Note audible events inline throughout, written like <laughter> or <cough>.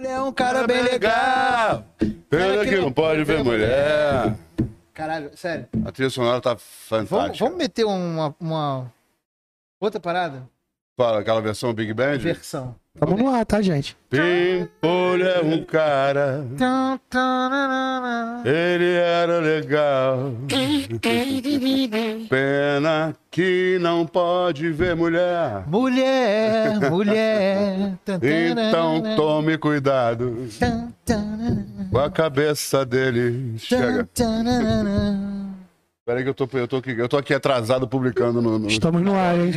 Ele é um cara bem legal. Pena que não pode ver mulher. Caralho, sério. A trilha sonora tá Vamos, fantástica. vamos meter uma, uma outra parada? Fala, aquela versão Big Band? Versão. Tamo no ar, tá, gente? Pimpolho é um cara, ele era legal. Pena que não pode ver mulher. Mulher, mulher. Então tome cuidado com a cabeça dele. Chega. Peraí que eu tô, eu, tô aqui, eu tô aqui atrasado publicando no... no- Estamos no ar, hein?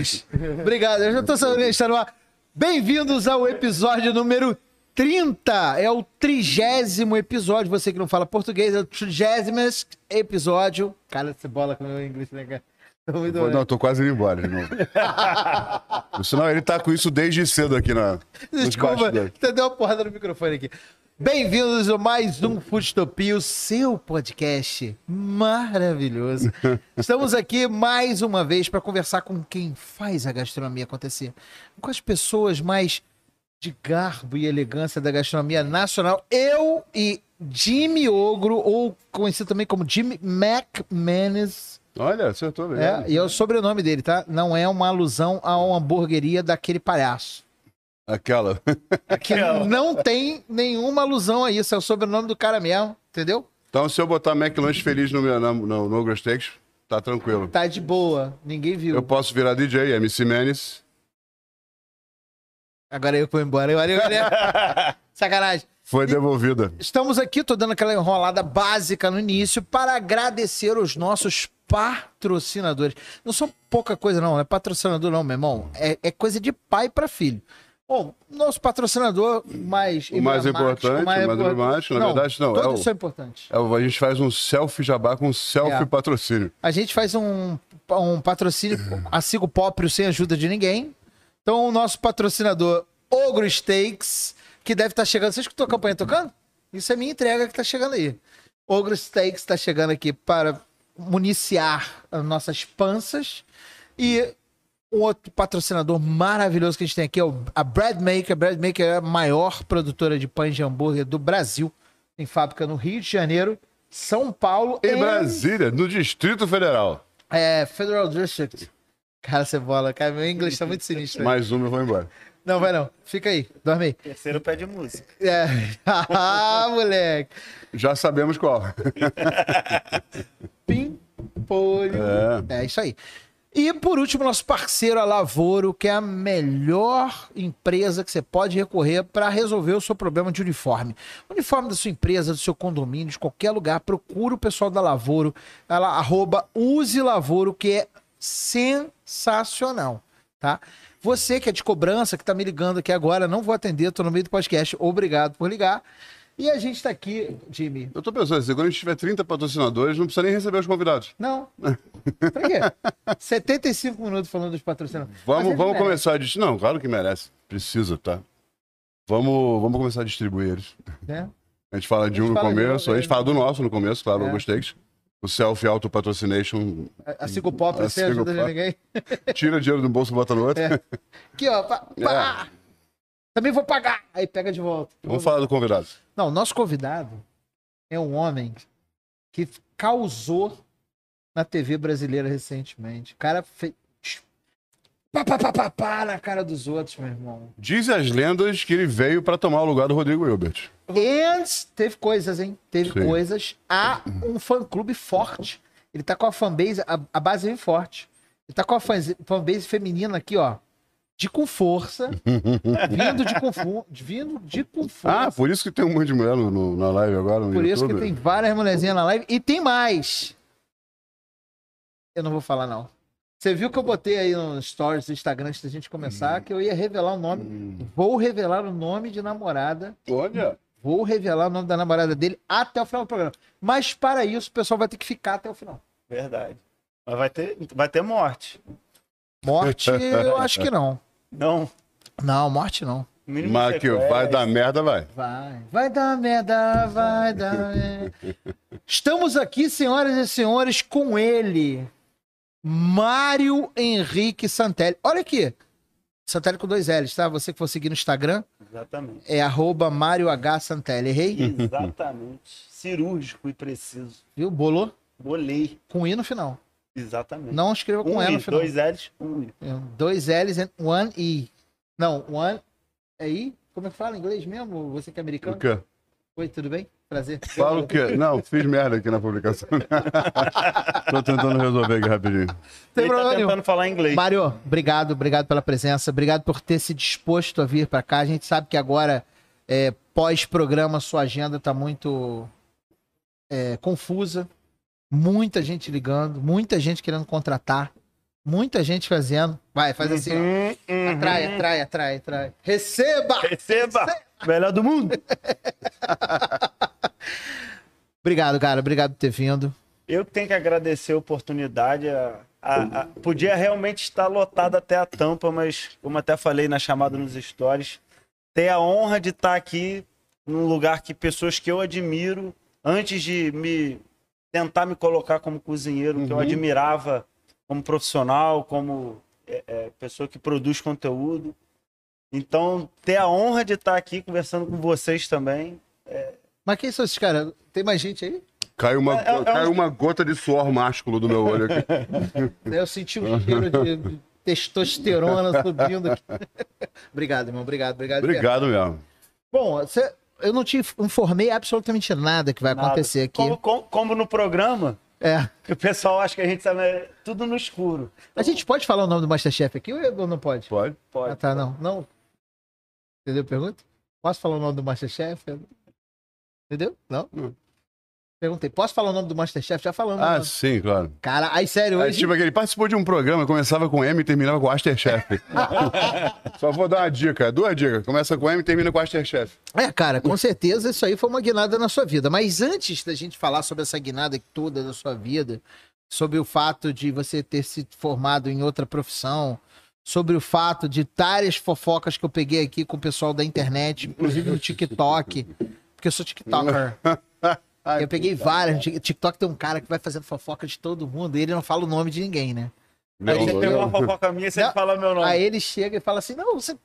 Obrigado, eu já tô sabendo que está no ar. Bem-vindos ao episódio número 30. É o trigésimo episódio. Você que não fala português, é o trigésimo episódio. Cara, essa bola com o meu inglês, né, cara? Tô muito Não, eu tô quase indo embora de novo. <laughs> Senão ele tá com isso desde cedo aqui na. Desculpa, você deu uma porrada no microfone aqui. Bem-vindos a mais um Foodtopia, o seu podcast maravilhoso. Estamos aqui mais uma vez para conversar com quem faz a gastronomia acontecer. Com as pessoas mais de garbo e elegância da gastronomia nacional. Eu e Jimmy Ogro, ou conhecido também como Jimmy McManus. Olha, acertou mesmo. É, e é o sobrenome dele, tá? Não é uma alusão a uma hamburgueria daquele palhaço. Aquela. Que <laughs> não tem nenhuma alusão a isso. É o sobrenome do cara mesmo, entendeu? Então, se eu botar McLanche feliz no, meu, no, no Ogro Steaks, tá tranquilo. Tá de boa. Ninguém viu. Eu posso virar DJ, MC Menes. Agora eu vou embora. Eu, agora eu... <laughs> Sacanagem. Foi devolvida. Estamos aqui, tô dando aquela enrolada básica no início para agradecer os nossos patrocinadores. Não são pouca coisa, não. Não é patrocinador, não, meu irmão. É, é coisa de pai para filho. Bom, nosso patrocinador mais O mais importante, o mais emblemático, na verdade, não, é Todos o- são importantes. É, a gente faz um selfie jabá com selfie É. patrocínio. A gente faz um, um patrocínio a Sigo Próprio sem ajuda de ninguém. Então, o nosso patrocinador, Ogro Steaks, que deve estar chegando. Você escutou a campanha tocando? Isso é minha entrega que está chegando aí. Ogro Steaks está chegando aqui para municiar as nossas panças. E um outro patrocinador maravilhoso que a gente tem aqui é a Bread Maker. A Bread Maker é a maior produtora de pães de hambúrguer do Brasil. Tem fábrica no Rio de Janeiro, São Paulo Em e Brasília, no Distrito Federal. é, Federal District. Cara, você bola. Cara, meu inglês tá muito sinistro. Mais uma, eu vou embora. Não, vai não. Fica aí. Dorme aí. Terceiro pé de música. É. ah, <laughs> moleque. Já sabemos qual. <laughs> Pimpolho. É. É isso aí. E por último, nosso parceiro, a Lavoro, que é a melhor empresa que você pode recorrer para resolver o seu problema de uniforme. Uniforme da sua empresa, do seu condomínio, de qualquer lugar, procura o pessoal da Lavoro, ela, arroba use Lavoro, que é sensacional, tá? Você que é de cobrança, que tá me ligando aqui agora, não vou atender, tô no meio do podcast, obrigado por ligar. E a gente tá aqui, Jimmy, Eu tô pensando assim, quando a gente tiver 30 patrocinadores, não precisa nem receber os convidados. não. <laughs> Pra quê? 75 minutos falando dos patrocinadores. Vamos, vamos começar a distribuir. Não, claro que merece. Precisa, tá? Vamos, vamos começar a distribuir eles. né? A gente fala de um no começo, a gente fala do nosso no começo, claro, É. eu gostei. O Self Auto Patrocination A, Pop Sigo ajuda de ninguém. <laughs> tira dinheiro um bolso e bota no outro. É. Aqui, ó. pá, pá. Também vou pagar. Aí pega de volta. Vamos falar do convidado. Não, nosso convidado é um homem que causou na TV brasileira recentemente. O cara fez. Pá, pá, pá, pá, pá, na cara dos outros, meu irmão. Diz as lendas que ele veio pra tomar o lugar do Rodrigo Hilbert. E teve coisas, hein? Teve Sim. coisas. Há um fã-clube forte. Ele tá com a fanbase, a, a base vem forte. Ele tá com a fanbase feminina aqui, ó. De com força. <laughs> vindo de com Vindo de com força. Ah, por isso que tem um monte de mulher no, no- na live agora no Por isso YouTube. que tem várias mulherzinhas na live. E tem mais. Eu não vou falar, não. Você viu que eu botei aí no stories do Instagram antes da gente começar que eu ia revelar o nome. Hum. Vou revelar o nome de namorada. Olha, Vou revelar o nome da namorada dele até o final do programa. Mas para isso, o pessoal vai ter que ficar até o final. Verdade. Mas vai ter, vai ter morte. Morte, <laughs> eu acho que não. Não. Não, morte não. Mínimo mas que vai dar merda, vai. Vai. Vai dar merda, vai dar merda. <laughs> Estamos aqui, senhoras e senhores, com ele. Mário Henrique Santelli. Olha aqui. Santelli com dois L's, tá? Você que for seguir no Instagram, Exatamente. é arroba Mário H. Santelli. Errei? Exatamente. Cirúrgico e preciso. Viu? Bolou Bolei. com I no final. Exatamente. Não escreva com um E I, final. dois L's, um I. É, Dois L's e one I. Não, one é I? Como é que fala em inglês mesmo? Você que é O americano? quê? Oi, tudo bem? Prazer. Fala o quê? Não, fiz merda aqui na publicação. <laughs> Tô tentando resolver aqui rapidinho. Tem Ele problema tá tentando falar inglês. Mário, obrigado, obrigado pela presença, obrigado por ter se disposto a vir para cá. A gente sabe que agora, é, pós-programa, sua agenda está muito é, confusa. Muita gente ligando, muita gente querendo contratar, muita gente fazendo. Vai, faz assim, ó. Hum, hum, Atrai, atrai, atrai, atrai. Receba! Receba! Melhor do mundo. <laughs> Obrigado, cara, obrigado por ter vindo. Eu tenho que agradecer a oportunidade. a- a- a- podia realmente estar lotado até a tampa, mas como até falei na chamada nos stories, ter a honra de estar aqui num lugar que pessoas que eu admiro, antes de me tentar me colocar como cozinheiro, que eu Uhum. admirava como profissional, como é, é, pessoa que produz conteúdo. Então, ter a honra de estar aqui conversando com vocês também. Mas quem são esses caras? Tem mais gente aí? Caiu uma, É, é um- caiu uma gota de suor másculo do meu olho aqui. <laughs> Eu senti um cheiro de de testosterona subindo aqui. <laughs> obrigado, irmão, obrigado, obrigado. Obrigado mesmo. Bom, você- eu não te informei absolutamente nada que vai Nada. acontecer aqui. Como, como- como no programa, É. que o pessoal acha que a gente sabe é tudo no escuro. A gente pode falar o nome do Masterchef aqui ou não pode? Pode? Pode. Ah, tá, não. Não. Entendeu a pergunta? Posso falar o nome do Masterchef? Entendeu? Não? Não. Perguntei, posso falar o nome do Masterchef? Já falando. Ah, né? sim, claro. Cara, aí sério, Aí, hoje... tipo, aquele participou de um programa, começava com M e terminava com Masterchef. <laughs> Só vou dar uma dica, duas dicas. Começa com M e termina com Masterchef. É, cara, com certeza isso aí foi uma guinada na sua vida. Mas antes da gente falar sobre essa guinada toda da sua vida, sobre o fato de você ter se formado em outra profissão, sobre o fato de várias fofocas que eu peguei aqui com o pessoal da internet, inclusive no TikTok, porque eu sou TikToker. <laughs> Eu peguei várias. no TikTok tem um cara que vai fazendo fofoca de todo mundo e ele não fala o nome de ninguém, né? Não, Você não, pegou uma fofoca minha, você Não. fala meu nome. Aí ele chega e fala assim: Não, você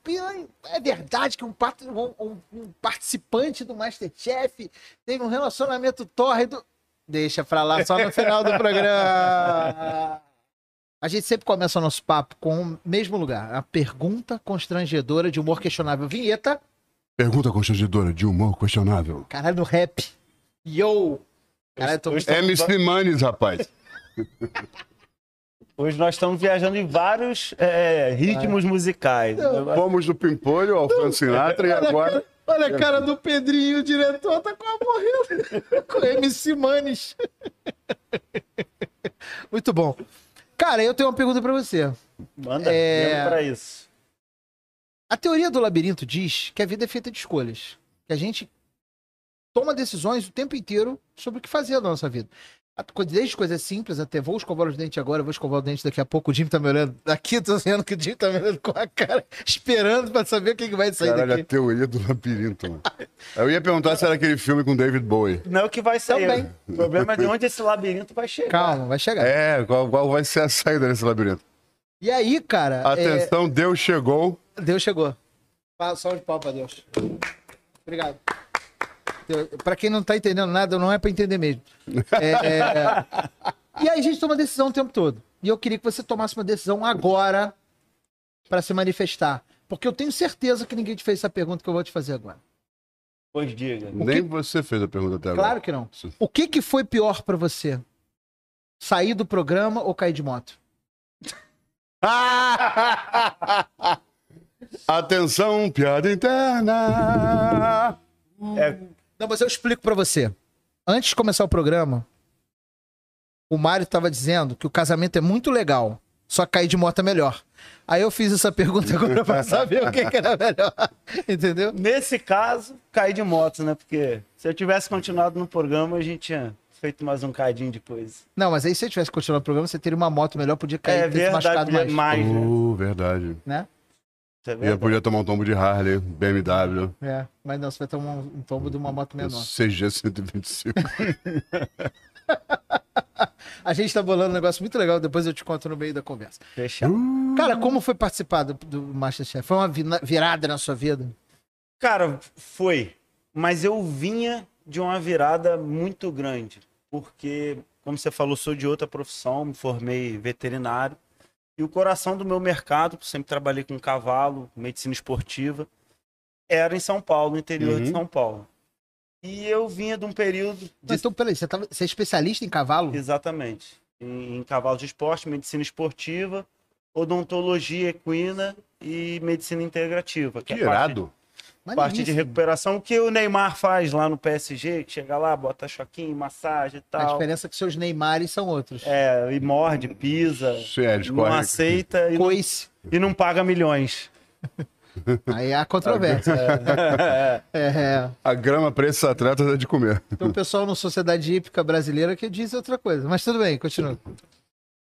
é verdade que um, um- um- um participante do Masterchef teve um relacionamento tórrido. Deixa pra lá, só no final do programa. A gente sempre começa o nosso papo com o mesmo lugar: a pergunta constrangedora de humor questionável. Vinheta, Pergunta constrangedora de humor questionável. caralho, no rap. Yo! Eu tô muito... MC Manes, rapaz. <laughs> Hoje nós estamos viajando em vários é, ritmos musicais. Fomos do Pimpolho ao Frank Sinatra e agora... Olha a cara do Pedrinho, o diretor tá quase morrendo. Com MC Manes. <laughs> <laughs> Muito bom. Cara, eu tenho uma pergunta pra você. Manda, É. é... pra isso. A teoria do labirinto diz que a vida é feita de escolhas. Que a gente toma decisões o tempo inteiro sobre o que fazer na nossa vida. Desde coisas simples até vou escovar os dentes agora, vou escovar o dente daqui a pouco. O Jim tá me olhando daqui, eu tô vendo que o Jim tá me olhando com a cara, esperando pra saber o que, que vai sair Caralho, a daqui. teoria do labirinto, mano. Eu ia perguntar se era aquele filme com David Bowie. Não é o que vai sair. Também. O problema é de onde esse labirinto vai chegar. Calma, vai chegar. É, qual, qual vai ser a saída desse labirinto? E aí, cara, é, Atenção, Deus chegou. Deus chegou. Salve de pau pra Deus. Obrigado. Pra quem não tá entendendo nada, não é pra entender mesmo. É, é, <laughs> E aí a gente toma decisão o tempo todo. E eu queria que você tomasse uma decisão agora pra se manifestar. Porque eu tenho certeza que ninguém te fez essa pergunta que eu vou te fazer agora. Pois diga. Nem você fez a pergunta até agora. Claro que não. O que, que foi pior pra você? Sair do programa ou cair de moto? <laughs> Atenção, piada interna. É, Não, mas eu explico pra você. Antes de começar o programa, o Mário tava dizendo que o casamento é muito legal, só que cair de moto é melhor. Aí eu fiz essa pergunta agora pra saber o que, que era melhor. <laughs> Entendeu? nesse caso, caí de moto, né? Porque se eu tivesse continuado no programa, a gente tinha feito mais um cadinho de coisa. Não, mas aí se você tivesse continuado o programa, você teria uma moto melhor, podia cair É ter se machucado verdade, mais. mais, né? Uh, verdade. Né? Isso é Ia verdade. podia tomar um tombo de Harley, BMW, É, mas não, você vai tomar um, tombo de uma moto menor. CG 125. <laughs> A gente tá bolando um negócio muito legal, depois eu te conto no meio da conversa. Fechado. Cara, como foi participar do, do Masterchef? Foi uma vi- virada na sua vida? Cara, foi. Mas eu vinha de uma virada muito grande. Porque, como você falou, sou de outra profissão, me formei veterinário. E o coração do meu mercado, sempre trabalhei com cavalo, medicina esportiva, era em São Paulo, no interior de Uhum. São Paulo. E eu vinha de um período de Então, peraí, você, tava, você é especialista em cavalo? Exatamente. Em, em cavalo de esporte, medicina esportiva, odontologia equina e medicina integrativa. Que é a parte, irado. Parte de recuperação. O que o Neymar faz lá no PSG, que chega lá, bota choquinho, massagem e A tal. diferença é que seus Neymares são outros. É, e morde, pisa, eles não aceita e não, Coice. e não paga milhões. <laughs> Aí há controvérsia. <laughs> É, é. A grama pra esses atletas é de comer. Então o pessoal na sociedade hípica brasileira que diz outra coisa. Mas tudo bem, continua.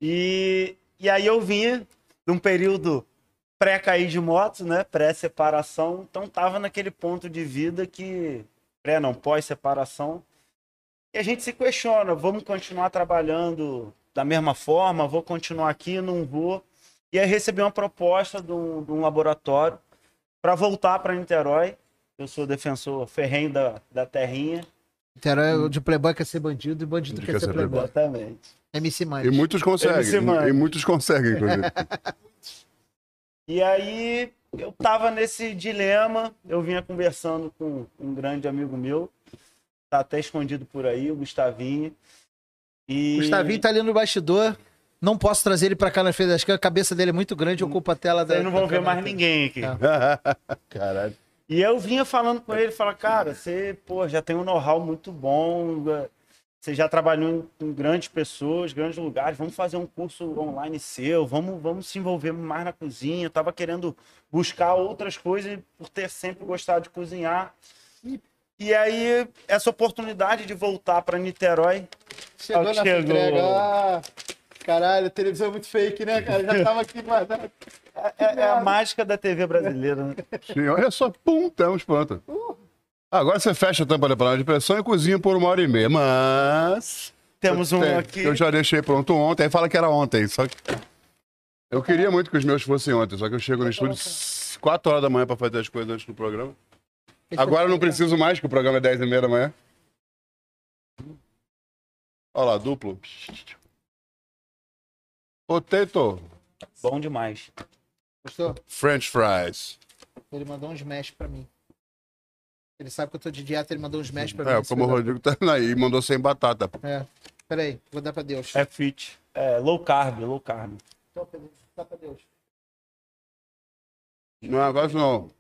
E, e aí eu vinha de um período pré-cair de moto, né? Pré-separação. Então tava naquele ponto de vida que. Pré não, pós-separação. E a gente se questiona, vamos continuar trabalhando da mesma forma? Vou continuar aqui, não vou. E aí recebi uma proposta de um, de um laboratório para voltar para Niterói. Eu sou defensor ferrenho da, da terrinha. Era de playboy quer ser bandido e bandido quer, ser playboy. Exatamente. MC E Mãe. muitos Ele conseguem. E muitos conseguem, inclusive. <laughs> E aí eu tava nesse dilema, eu vinha conversando com um grande amigo meu, tá até escondido por aí, o Gustavinho. E... Gustavinho tá ali no bastidor. Não posso trazer ele pra cá na frente das câmeras. A cabeça dele é muito grande, ocupa a tela da. Vocês não vão da ver mais ninguém aqui. Tá. <laughs> Caralho. E eu vinha falando com ele, fala, cara, você, pô, já tem um know-how muito bom, você já trabalhou em, em grandes pessoas, grandes lugares, vamos fazer um curso online seu, vamos, vamos se envolver mais na cozinha. Eu tava querendo buscar outras coisas por ter sempre gostado de cozinhar. E aí, essa oportunidade de voltar para Niterói, Chegou na Chegou. entrega. Ah, caralho, a televisão é muito fake, né, cara? Já tava aqui guardado. é, é a mágica da TV brasileira, né? Sim, olha só, pum, estamos pronto. Agora você fecha a tampa da panela de pressão e cozinha por uma hora e meia. Mas. Temos um Tem, aqui. Eu já deixei pronto ontem, aí fala que era ontem. Só que. Eu queria muito que os meus fossem ontem, só que eu chego no estúdio 4 horas da manhã pra fazer as coisas antes do programa. Agora eu não preciso mais, que o programa é 10 e meia da manhã. Olha lá, duplo. Potato. Bom demais. Gostou? French fries. Ele mandou um smash pra mim. Ele sabe que eu tô de dieta, ele mandou um smash pra mim. É, como o. Rodrigo tá aí e mandou sem batata. É. Peraí, vou dar pra Deus. É fit. É, low carb, low carb. Então, Dá pra Deus. Não é negócio não.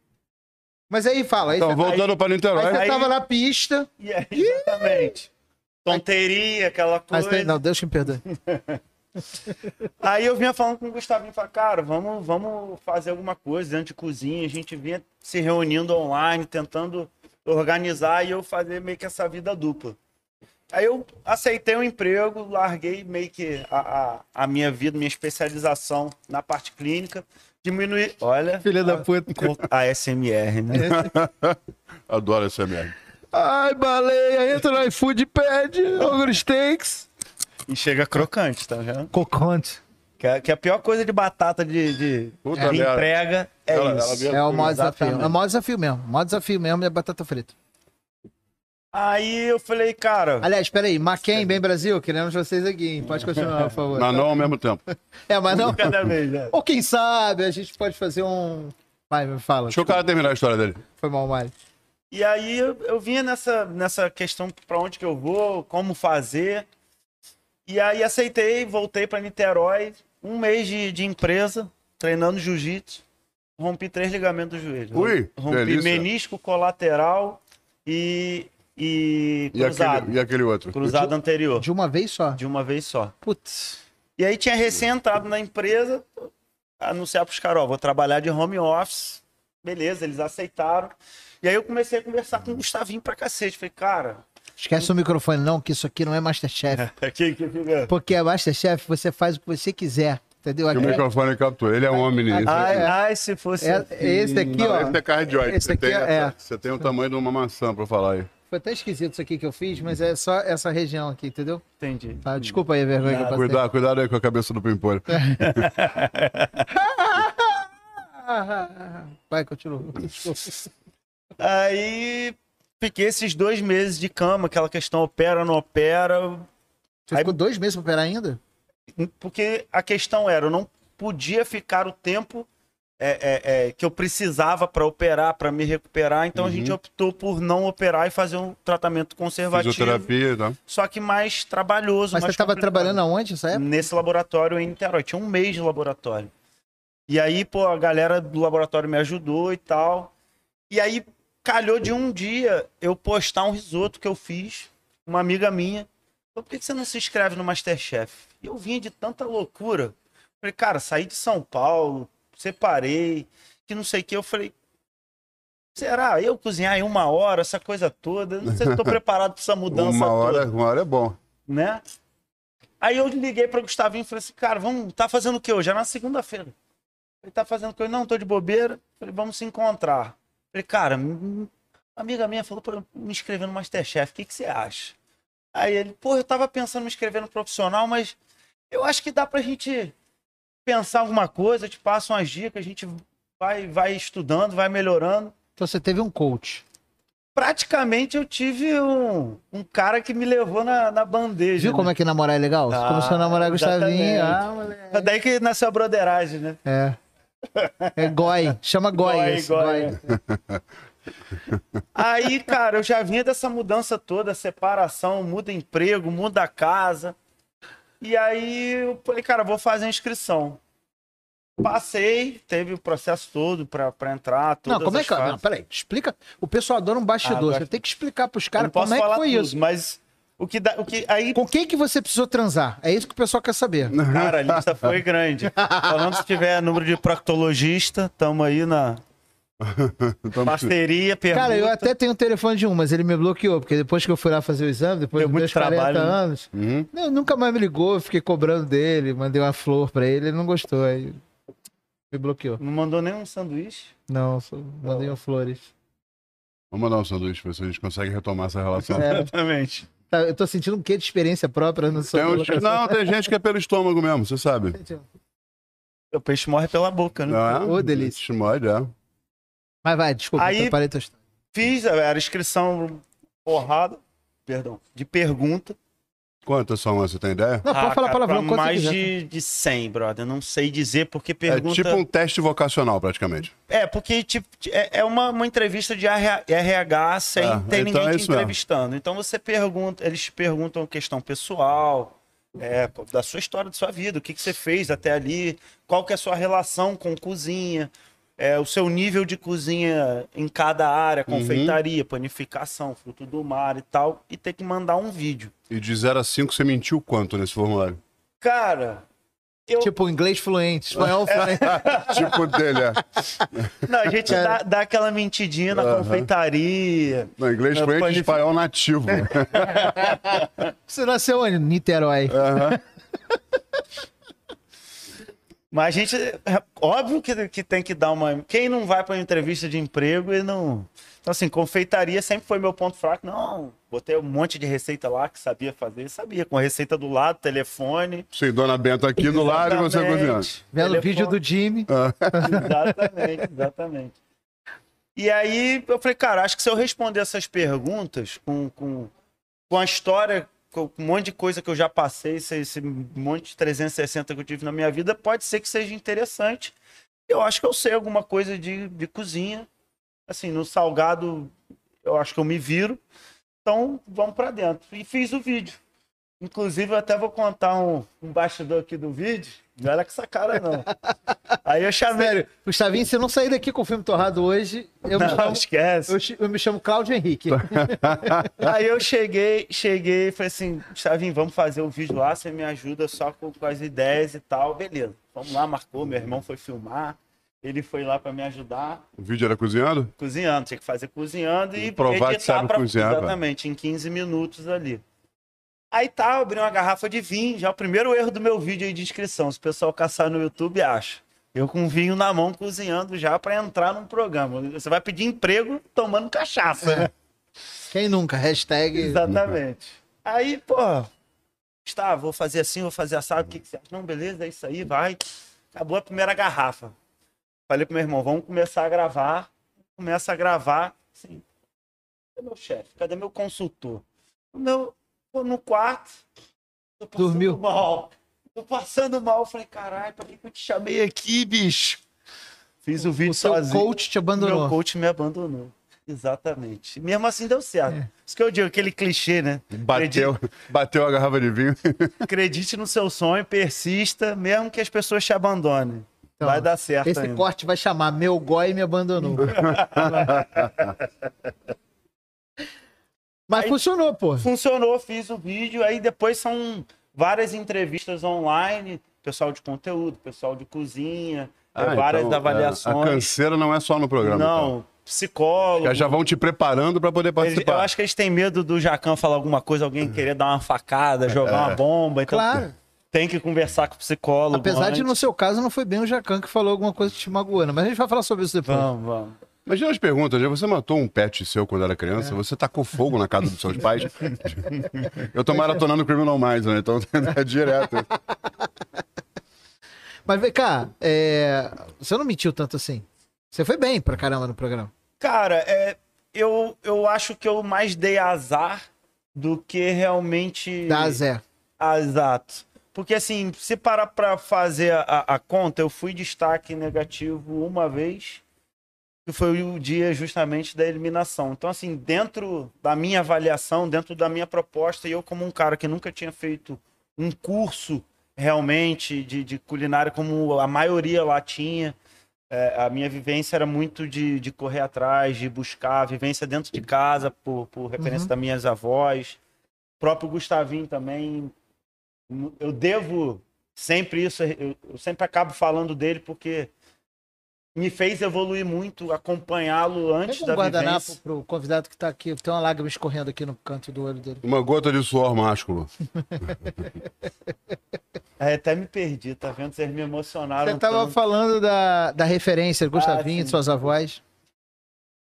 Mas aí fala, aí, Então, você, voltando pra aí Niterói. você aí- tava na pista. E aí, exatamente. Tonteria, aquela Mas coisa. tem, não, Deus que me perdoe. <laughs> Aí eu vinha falando com o Gustavinho, falei, cara, vamos, vamos fazer alguma coisa dentro de cozinha. A gente vinha se reunindo online, tentando organizar e eu fazer meio que essa vida dupla. Aí eu aceitei o emprego, larguei meio que a, a, a minha vida, minha especialização na parte clínica, diminuí. Olha, Filha da puta. <laughs> a SMR, né? <laughs> Adoro merda. Ai, baleia, entra no iFood e pede ogro steaks. E chega crocante, tá vendo? Cocante. Que é, que a pior coisa de batata de, de, Puta de merda. entrega é Ela- isso. É o maior desafio. Exatamente. É o maior desafio mesmo. O maior desafio mesmo é batata frita. Aí eu falei, cara, Aliás, peraí, Maquem, bem Brasil, queremos vocês aqui, hein? Pode continuar, por favor. Mas não ao mesmo tempo. <laughs> É, mas não. cada vez, né? Ou quem sabe, a gente pode fazer um. Vai, me fala. Deixa o cara terminar a história dele. Foi mal, Mari. E aí eu, eu vinha nessa, nessa questão pra onde que eu vou, como fazer. E aí aceitei, voltei pra Niterói, um mês de, de empresa, treinando jiu-jitsu. Rompi três ligamentos do joelho. Ui, Rompi delícia. menisco colateral e, e E cruzado. aquele, e aquele outro? Cruzado anterior. De uma vez só. De uma vez só. Putz. E aí tinha recém entrado na empresa, anunciar pros caras, ó, vou trabalhar de home office. Beleza, eles aceitaram. E aí eu comecei a conversar com o Gustavinho pra cacete. Falei, cara, Esquece o microfone, não, que isso aqui não é Masterchef. <laughs> aqui que fica. Porque é Masterchef, você faz o que você quiser. Entendeu? Que o Aqui- microfone captura. Ele é um homem nisso. Ai, é. ai, se fosse. É- assim. esse aqui, Não, ó. esse é cardioide. Esse Você aqui tem, é- essa- é. você tem o tamanho de uma maçã pra falar aí. Foi até esquisito isso aqui que eu fiz, mas é só essa região aqui, entendeu? Entendi. Tá, desculpa aí a vergonha que eu passei. Cuidado, cuidado aí com a cabeça do Pimpolho. <laughs> <laughs> Vai, continua. Desculpa. Aí fiquei esses dois meses de cama, aquela questão opera, não opera. Você Aí- ficou dois meses pra operar ainda? Porque a questão era, eu não podia ficar o tempo é, é, é, que eu precisava para operar, para me recuperar. Então a Uhum. gente optou por não operar e fazer um tratamento conservativo. Fisioterapia, tá? Só que mais trabalhoso. Mas mais você tava complicado. trabalhando aonde nessa época? Nesse laboratório em Niterói. Tinha um mês de laboratório. E aí, pô, a galera do laboratório me ajudou e tal. E aí, calhou de um dia eu postar um risoto que eu fiz. Uma amiga minha. Falou, por que você não se inscreve no Masterchef? E eu vinha de tanta loucura. Falei, cara, saí de São Paulo, separei, que não sei o que. Eu falei, será? Eu cozinhar em uma hora, essa coisa toda? Não sei se estou <laughs> preparado para essa mudança Uma hora, toda uma hora é bom. né? Aí eu liguei para Gustavinho e falei assim, cara, vamos, tá fazendo o que hoje? Era na segunda-feira. Ele tá fazendo o que hoje? Não, tô de bobeira. Falei, vamos se encontrar. Falei, cara, uma amiga minha falou para me inscrever no Masterchef, o que, que você acha? Aí ele, pô, eu tava pensando em me inscrever no profissional, mas eu acho que dá pra gente pensar alguma coisa, te passo umas dicas, a gente vai, vai estudando, vai melhorando. Então você teve um coach. Praticamente eu tive um, um cara que me levou na, na bandeja. Viu né? como é que namorar é legal? Você Ah, começou a namorar Gustavinho. Ah, moleque. É daí que nasceu a broderagem, né? É. É goi. Chama goi. Goi, esse, goi. goi. Aí, cara, eu já vinha dessa mudança toda, separação, muda emprego, muda casa. E aí eu falei, cara, vou fazer a inscrição. Passei, teve o processo todo pra, pra entrar. Não, como é que. fases. Não, peraí. Explica. O pessoal adora um bastidor. Ah, Você tem que explicar pros Eu caras como é que foi tudo, isso. mas o que, dá, o que aí Com quem que você precisou transar? É isso que o pessoal quer saber. Cara, a lista foi grande. <laughs> Falando se tiver número de proctologista, tamo aí na <laughs> parceria, pergunta. Cara, eu até tenho o telefone de um, mas ele me bloqueou, porque depois que eu fui lá fazer o exame, depois Deu dos meus 40 trabalho, né? anos, Uhum. não, nunca mais me ligou, fiquei cobrando dele, mandei uma flor pra ele, ele não gostou, aí me bloqueou. Não mandou nenhum sanduíche? Não, só mandei um flores. Vamos mandar um sanduíche pra ver se a gente consegue retomar essa relação. É, <laughs> Exatamente. Tá, eu tô sentindo um quê de experiência própria no seu Tem uns- Não, tem gente que é pelo estômago mesmo, você sabe. O peixe morre pela boca, né? Não é? Ô, delícia. Estimode, é. Mas vai, desculpa, Aí- atrapalhei tua história. Fiz, era inscrição porrada, perdão, de pergunta. Quantas são? Você tem ideia? Não, pode Ah, falar cara, palavrão pra mais de, de 100, brother. Não sei dizer porque pergunta... É tipo um teste vocacional, praticamente. É, porque tipo, é, é uma, uma entrevista de RH, RH sem Ah, ter então ninguém é te isso mesmo. entrevistando. Então você pergunta, eles te perguntam questão pessoal, é, da sua história, da sua vida, o que, que você fez até ali, qual que é a sua relação com cozinha, é, o seu nível de cozinha em cada área, Uhum. confeitaria, panificação, fruto do mar e tal, e ter que mandar um vídeo. E de 0 a 5, você mentiu quanto nesse formulário? Cara, eu, Tipo, inglês fluente, espanhol fluente. <laughs> tipo dele, é. não, a gente dá, dá aquela mentidinha na confeitaria. Não, inglês É, fluente e espanhol nativo. Você nasceu onde? Niterói. Aham. Mas a gente, é óbvio que, que tem que dar uma. Quem não vai para uma entrevista de emprego e não. Então, assim, confeitaria sempre foi meu ponto fraco. Não, botei um monte de receita lá que sabia fazer, sabia, com a receita do lado, telefone. Sim, Dona Benta aqui do lado e você cozinhando. Vendo o Telefone. vídeo do Jimmy. Exatamente, exatamente. E aí eu falei, cara, acho que se eu responder essas perguntas com, com, com a história, um monte de coisa que eu já passei, esse, esse monte de 360 que eu tive na minha vida, pode ser que seja interessante. Eu acho que eu sei alguma coisa de, de cozinha. Assim, no salgado, eu acho que eu me viro. Então, vamos pra dentro. E fiz o vídeo. Inclusive, eu até vou contar um, um bastidor aqui do vídeo. Não era com essa cara, não. Aí eu chamei. Sério, Gustavinho, se eu não sair daqui com o filme torrado hoje, eu me Não, chamo, esquece. eu, eu me chamo Cláudio Henrique. <laughs> Aí eu cheguei, cheguei e falei assim, Gustavinho, vamos fazer o vídeo lá, você me ajuda só com, com as ideias e tal. Beleza. Vamos lá, marcou, meu irmão foi filmar. Ele foi lá pra me ajudar, O vídeo era cozinhando? cozinhando. Tinha que fazer cozinhando e Provar que sabe pra- cozinhar, velho. Exatamente, em 15 minutos ali. Aí tá, abri uma garrafa de vinho, já é o primeiro erro do meu vídeo aí de inscrição. Se o pessoal caçar no YouTube, acha. Eu com vinho na mão, cozinhando já pra entrar num programa. Você vai pedir emprego tomando cachaça, né? Quem nunca? Hashtag. Exatamente. Aí, pô, está, vou fazer assim, vou fazer assado, o que, que você acha? Não, beleza, é isso aí, vai. Acabou a primeira garrafa. Falei pro meu irmão, vamos começar a gravar. Começa a gravar, assim, cadê meu chefe? Cadê meu consultor? O meu, no quarto, tô passando Dormiu. mal. Tô passando mal. Eu falei, caralho, pra que que eu te chamei aqui, bicho? Fiz o vídeo O seu sozinho. coach te abandonou. Meu coach me abandonou. Exatamente. Mesmo assim deu certo. É. Isso que eu digo, aquele clichê, né? Bateu, bateu a garrafa de vinho. <laughs> Acredite no seu sonho, persista, mesmo que as pessoas te abandonem. Então, Vai dar certo Esse ainda. corte vai chamar Meu Goi me abandonou. <laughs> Mas Aí- funcionou, pô. Funcionou, fiz o vídeo, aí depois são várias entrevistas online, pessoal de conteúdo, pessoal de cozinha, Ah, várias então, A avaliações. canseira não é só no programa. Não, então. psicólogo. Já, já vão te preparando para poder participar. eu acho que eles têm medo do Jacan falar alguma coisa, alguém querer dar uma facada, jogar uma bomba. Então Claro. tem que conversar com o psicólogo. Apesar de, antes. no seu caso, não foi bem o Jacan que falou alguma coisa te magoando. Mas a gente vai falar sobre isso depois. Vamos, vamos. Imagina as perguntas, já você matou um pet seu quando era criança, você tacou fogo na casa dos seus <laughs> pais. Eu tô maratonando Criminal Minds, né? Então <laughs> é direto. Mas vem cá, é, você não mentiu tanto assim. Você foi bem pra caramba no programa. Cara, é, eu, eu acho que eu mais dei azar do que realmente. Da Zé. Ah, exato. Porque assim, se parar pra fazer a, a conta, eu fui destaque negativo uma vez, que foi o dia justamente da eliminação. Então, assim, dentro da minha avaliação, dentro da minha proposta, e eu como um cara que nunca tinha feito um curso realmente de, de culinária, como a maioria lá tinha, é, a minha vivência era muito de, de correr atrás, de buscar vivência dentro de casa, por, por referência Uhum. das minhas avós. O próprio Gustavinho também. Eu devo sempre isso, eu, eu sempre acabo falando dele porque me fez evoluir muito, acompanhá-lo antes Pega da um guardanapo vivência. pro convidado que tá aqui. Tem uma lágrima escorrendo aqui no canto do olho dele. Uma gota de suor másculo. <laughs> É, até me perdi, tá vendo? Vocês me emocionaram. Você tava tanto. falando da, da referência, Gustavinho, sim. de suas avós.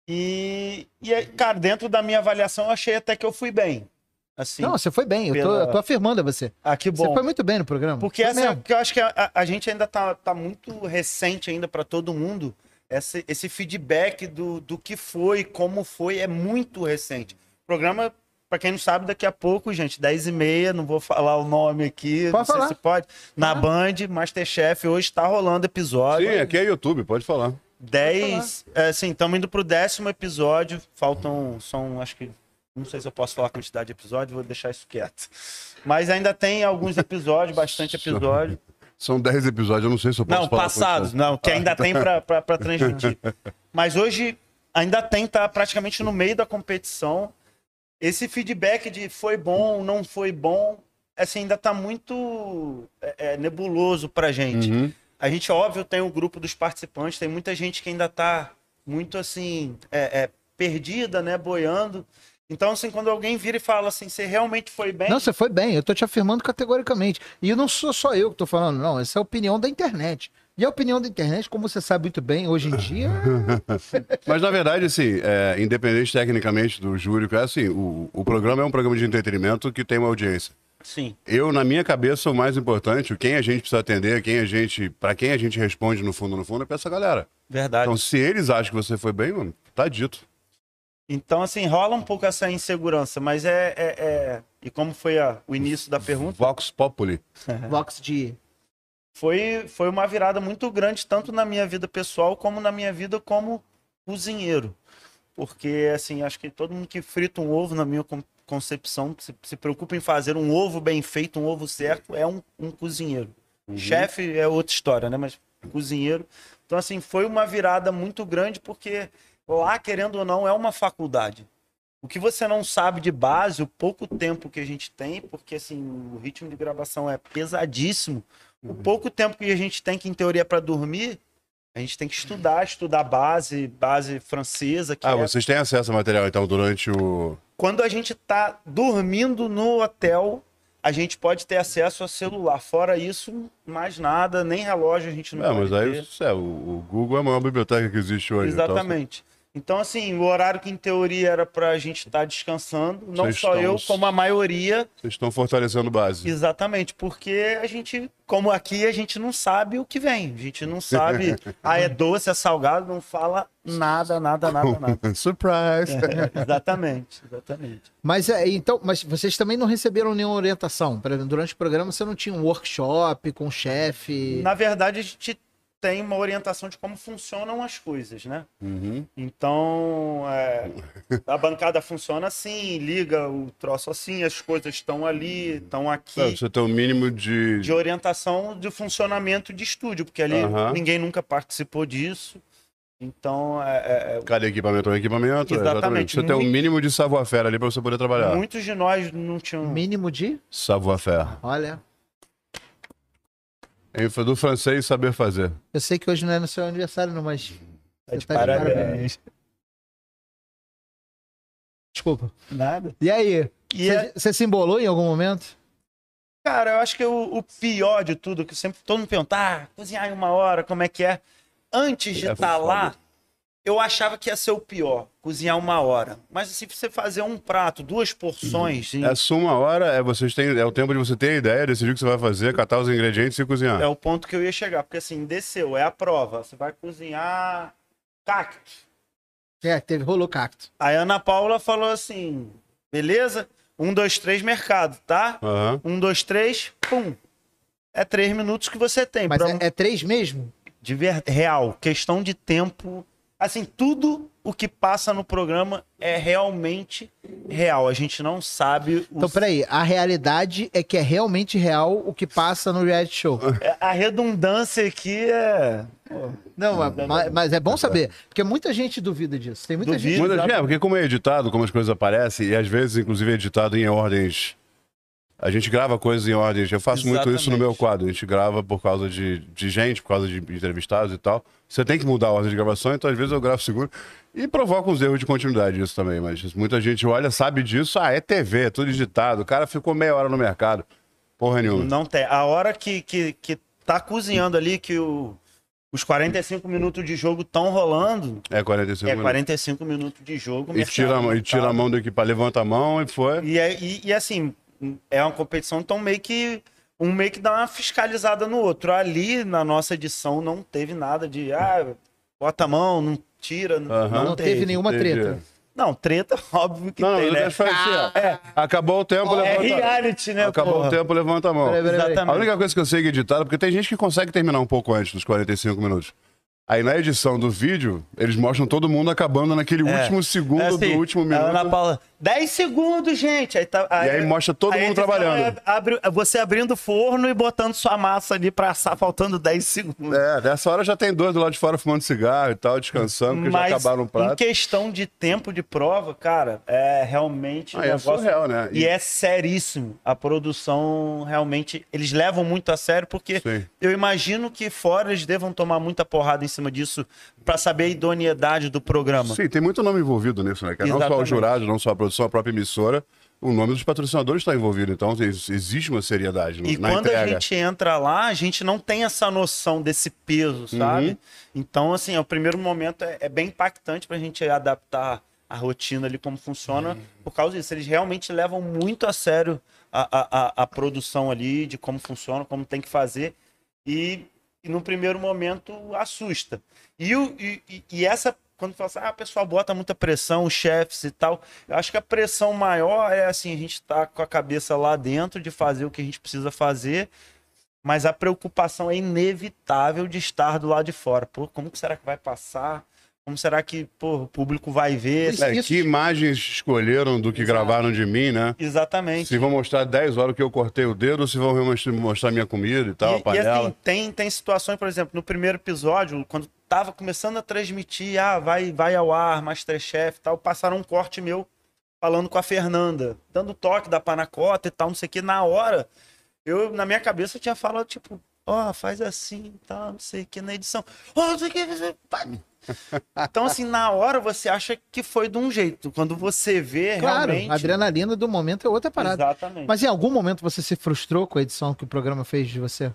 E, e, cara, dentro da minha avaliação, eu achei até que eu fui bem. Assim, Não, você foi bem. Eu tô, eu tô afirmando a você. ah, que Você bom. foi muito bem no programa. Porque Foi essa é mesmo. que eu acho que a, a- gente ainda tá, tá muito recente ainda para todo mundo. Esse, esse feedback do, do que foi, como foi, é muito recente. O programa, para quem não sabe, daqui a pouco, gente, 10 e meia, não vou falar o nome aqui, Pode não sei falar. se pode. Na Fala. Band, Masterchef, hoje está rolando episódio. Sim, aqui é YouTube, pode falar. 10. É, sim, estamos indo pro décimo episódio. Faltam. São, acho que. Não sei se eu posso falar a quantidade de episódios, vou deixar isso quieto. Mas ainda tem alguns episódios, bastante episódio. São 10 episódios, eu não sei se eu posso Não, falar. passados, não, que ainda tem pra, pra, pra transmitir. Mas hoje ainda tem, tá praticamente no meio da competição. Esse feedback de foi bom, não foi bom, assim, ainda tá muito é, é, nebuloso pra gente. Uhum. A gente, óbvio, tem o grupo dos participantes, tem muita gente que ainda tá muito assim, é, é, perdida, né, boiando. Então, assim, quando alguém vira e fala assim, você realmente foi bem, Não, você foi bem. Eu tô te afirmando categoricamente. E não sou só eu que tô falando, não. Essa é a opinião da internet. E a opinião da internet, como você sabe muito bem, hoje em dia. <laughs> Mas na verdade, assim, é, independente tecnicamente do júri, é assim, o, o programa é um programa de entretenimento que tem uma audiência. sim, Eu, na minha cabeça, o mais importante, quem a gente precisa atender, quem a gente, para quem a gente responde no fundo, no fundo, é pra essa galera. verdade. Então, se eles acham que você foi bem, mano, tá dito. Então, assim, rola um pouco essa insegurança, mas é. é- é- E como foi a- o início da pergunta, Vox Populi. <laughs> Vox de. foi, foi uma virada muito grande, tanto na minha vida pessoal, como na minha vida como cozinheiro. Porque, assim, acho que todo mundo que frita um ovo, na minha con- concepção, se, se preocupa em fazer um ovo bem feito, um ovo certo, é um, um cozinheiro. Chefe é outra história, né? Mas cozinheiro. Então, assim, foi uma virada muito grande, porque lá, querendo ou não, é uma faculdade. O que você não sabe de base, o pouco tempo que a gente tem, porque assim, o ritmo de gravação é pesadíssimo. O pouco tempo que a gente tem, que em teoria é para dormir, a gente tem que estudar, estudar base, base francesa, que Ah, é vocês têm acesso ao material, então, durante o... quando a gente tá dormindo no hotel, a gente pode ter acesso a celular. Fora isso, mais nada, nem relógio a gente não É, mas aí ter. isso é, o, o Google é a maior biblioteca que existe hoje. então, Exatamente. Então, assim, o horário que em teoria era pra gente estar descansando, não Vocês só eu, estão- como a maioria, Vocês estão fortalecendo base. exatamente, porque a gente, como aqui, a gente não sabe o que vem. A gente não sabe, <laughs> ah, é doce, é salgado, não fala nada, nada, nada, nada. <laughs> Surprise! É, exatamente, exatamente. Mas é, então, mas vocês também não receberam nenhuma orientação. Durante o programa você não tinha um workshop com o chefe. Na verdade, a gente tem uma orientação de como funcionam as coisas, né? Uhum. Então, é, a bancada funciona assim, liga o troço assim, as coisas estão ali, estão aqui. você ter um mínimo de. De orientação de funcionamento de estúdio, porque ali Aham. ninguém nunca participou disso. Então, é, é, é, Cada equipamento é um equipamento. Exatamente. Você tem um Muito- mínimo de savoir-faire ali pra você poder trabalhar. muitos de nós não tinham. Mínimo de. Savoir-faire. Olha. Do francês saber fazer. Eu sei que hoje não é no seu aniversário, não, mas. Tá de tá de parabéns. Desculpa. Nada. E aí? Você é- se embolou em algum momento? Cara, eu acho que o, o pior de tudo, que sempre todo mundo pergunta, ah, cozinhar em uma hora, como é que é? Antes de É estar foda. lá, eu achava que ia ser o pior, cozinhar uma hora. Mas se você fazer um prato, duas porções, em- Essa uma hora é, vocês têm, é o tempo de você ter a ideia, decidir o que você vai fazer, catar os ingredientes e cozinhar. é o ponto que eu ia chegar. Porque assim, desceu, é a prova. Você vai cozinhar cacto. É, teve, rolou cacto. Aí a Ana Paula falou assim, beleza? Um, dois, três, mercado, tá? Aham. Um, dois, três, pum. É três minutos que você tem. Mas pra- é, é três mesmo? De ver... real, questão de tempo. Assim, tudo o que passa no programa é realmente real. A gente não sabe o... Então, peraí, a realidade é que é realmente real o que passa no reality show. É, a redundância aqui é. Não, mas, mas é bom saber, porque muita gente duvida disso. Tem muita Duvida. gente. Muita gente, é, porque como é editado, como as coisas aparecem, e às vezes, inclusive, é editado em ordens. A gente grava coisas em ordens. Eu faço muito isso no meu Exatamente. quadro. A gente grava por causa de, de gente, por causa de entrevistados e tal. Você tem que mudar a ordem de gravação, então às vezes eu gravo seguro. E provoca uns erros de continuidade isso também. Mas muita gente olha, sabe disso. Ah, é TV, é tudo editado. O cara ficou meia hora no mercado. Porra nenhuma. Não tem. A hora que, que, que tá cozinhando ali, que o, os 45 minutos de jogo estão rolando, É 45 é minutos. 45 minutos de jogo. E tira, a e tira a mão do equipamento, levanta a mão e foi. E, é- e, e assim, é uma competição, então meio que um meio que dá uma fiscalizada no outro. Ali na nossa edição não teve nada de ah, bota a mão, não tira, Aham. não, Não teve nenhuma Entendi. treta. Não, treta, <laughs> óbvio que Não, tem, não, né? assim, ó. É, acabou o tempo, É levanta reality, né? Acabou porra? o tempo, levanta a mão. Peraí, peraí, peraí. Exatamente. A única coisa que eu sei que é editado, porque tem gente que consegue terminar um pouco antes dos 45 minutos. Aí na edição do vídeo, eles mostram todo mundo acabando naquele É. último segundo É assim, do último a minuto. Ana Paula, 10 segundos, gente. Aí tá, E aí mostra todo a mundo trabalhando. abri- você abrindo o forno e botando sua massa ali pra assar, faltando 10 segundos. É, nessa hora já tem dois do lado de fora fumando cigarro e tal, descansando, porque já Mas acabaram o em prato. questão de tempo de prova, cara, é realmente um Ah, é surreal, né? E é seríssimo. A produção realmente. Eles levam muito a sério, porque Sim. eu imagino que fora eles devam tomar muita porrada em cima disso pra saber a idoneidade do programa. Sim, tem muito nome envolvido nisso, né? Não só o jurado, não só a produção, a própria emissora. O nome dos patrocinadores está envolvido, então ex- existe uma seriedade no- E na quando entrega. a gente entra lá, a gente não tem essa noção desse peso, sabe? Uhum. Então, assim, o primeiro momento é, é bem impactante pra gente adaptar a rotina ali, como funciona, por causa disso. Eles realmente levam muito a sério a, a, a, a produção ali, de como funciona, como tem que fazer. E, e no primeiro momento assusta. E, e, e- essa, quando fala assim, ah, o pessoal bota muita pressão, os chefes e tal. Eu acho que a pressão maior é assim, a gente tá com a cabeça lá dentro de fazer o que a gente precisa fazer, mas a preocupação é inevitável de estar do lado de fora. Pô, como que será que vai passar? Como será que pô, o público vai ver? Isso- É, que imagens escolheram do que gravaram de mim, né? Exatamente. Se vão mostrar 10 horas que eu cortei o dedo, ou se vão realmente mostrar minha comida e tal, a E, e panela. assim, tem, tem situações, por exemplo, no primeiro episódio, quando tava começando a transmitir, ah, vai, vai ao ar, Masterchef e tal, passaram um corte meu falando com a Fernanda, dando toque da panacota e tal, não sei o que. Na hora, eu, na minha cabeça, eu tinha falado, tipo, ó, faz assim e tal, não sei o que, na edição. Ó, não sei o que. Então, assim, na hora você acha que foi de um jeito. Quando você vê, Claro, realmente. a adrenalina do momento é outra parada. Exatamente. Mas em algum momento você se frustrou com a edição que o programa fez de você?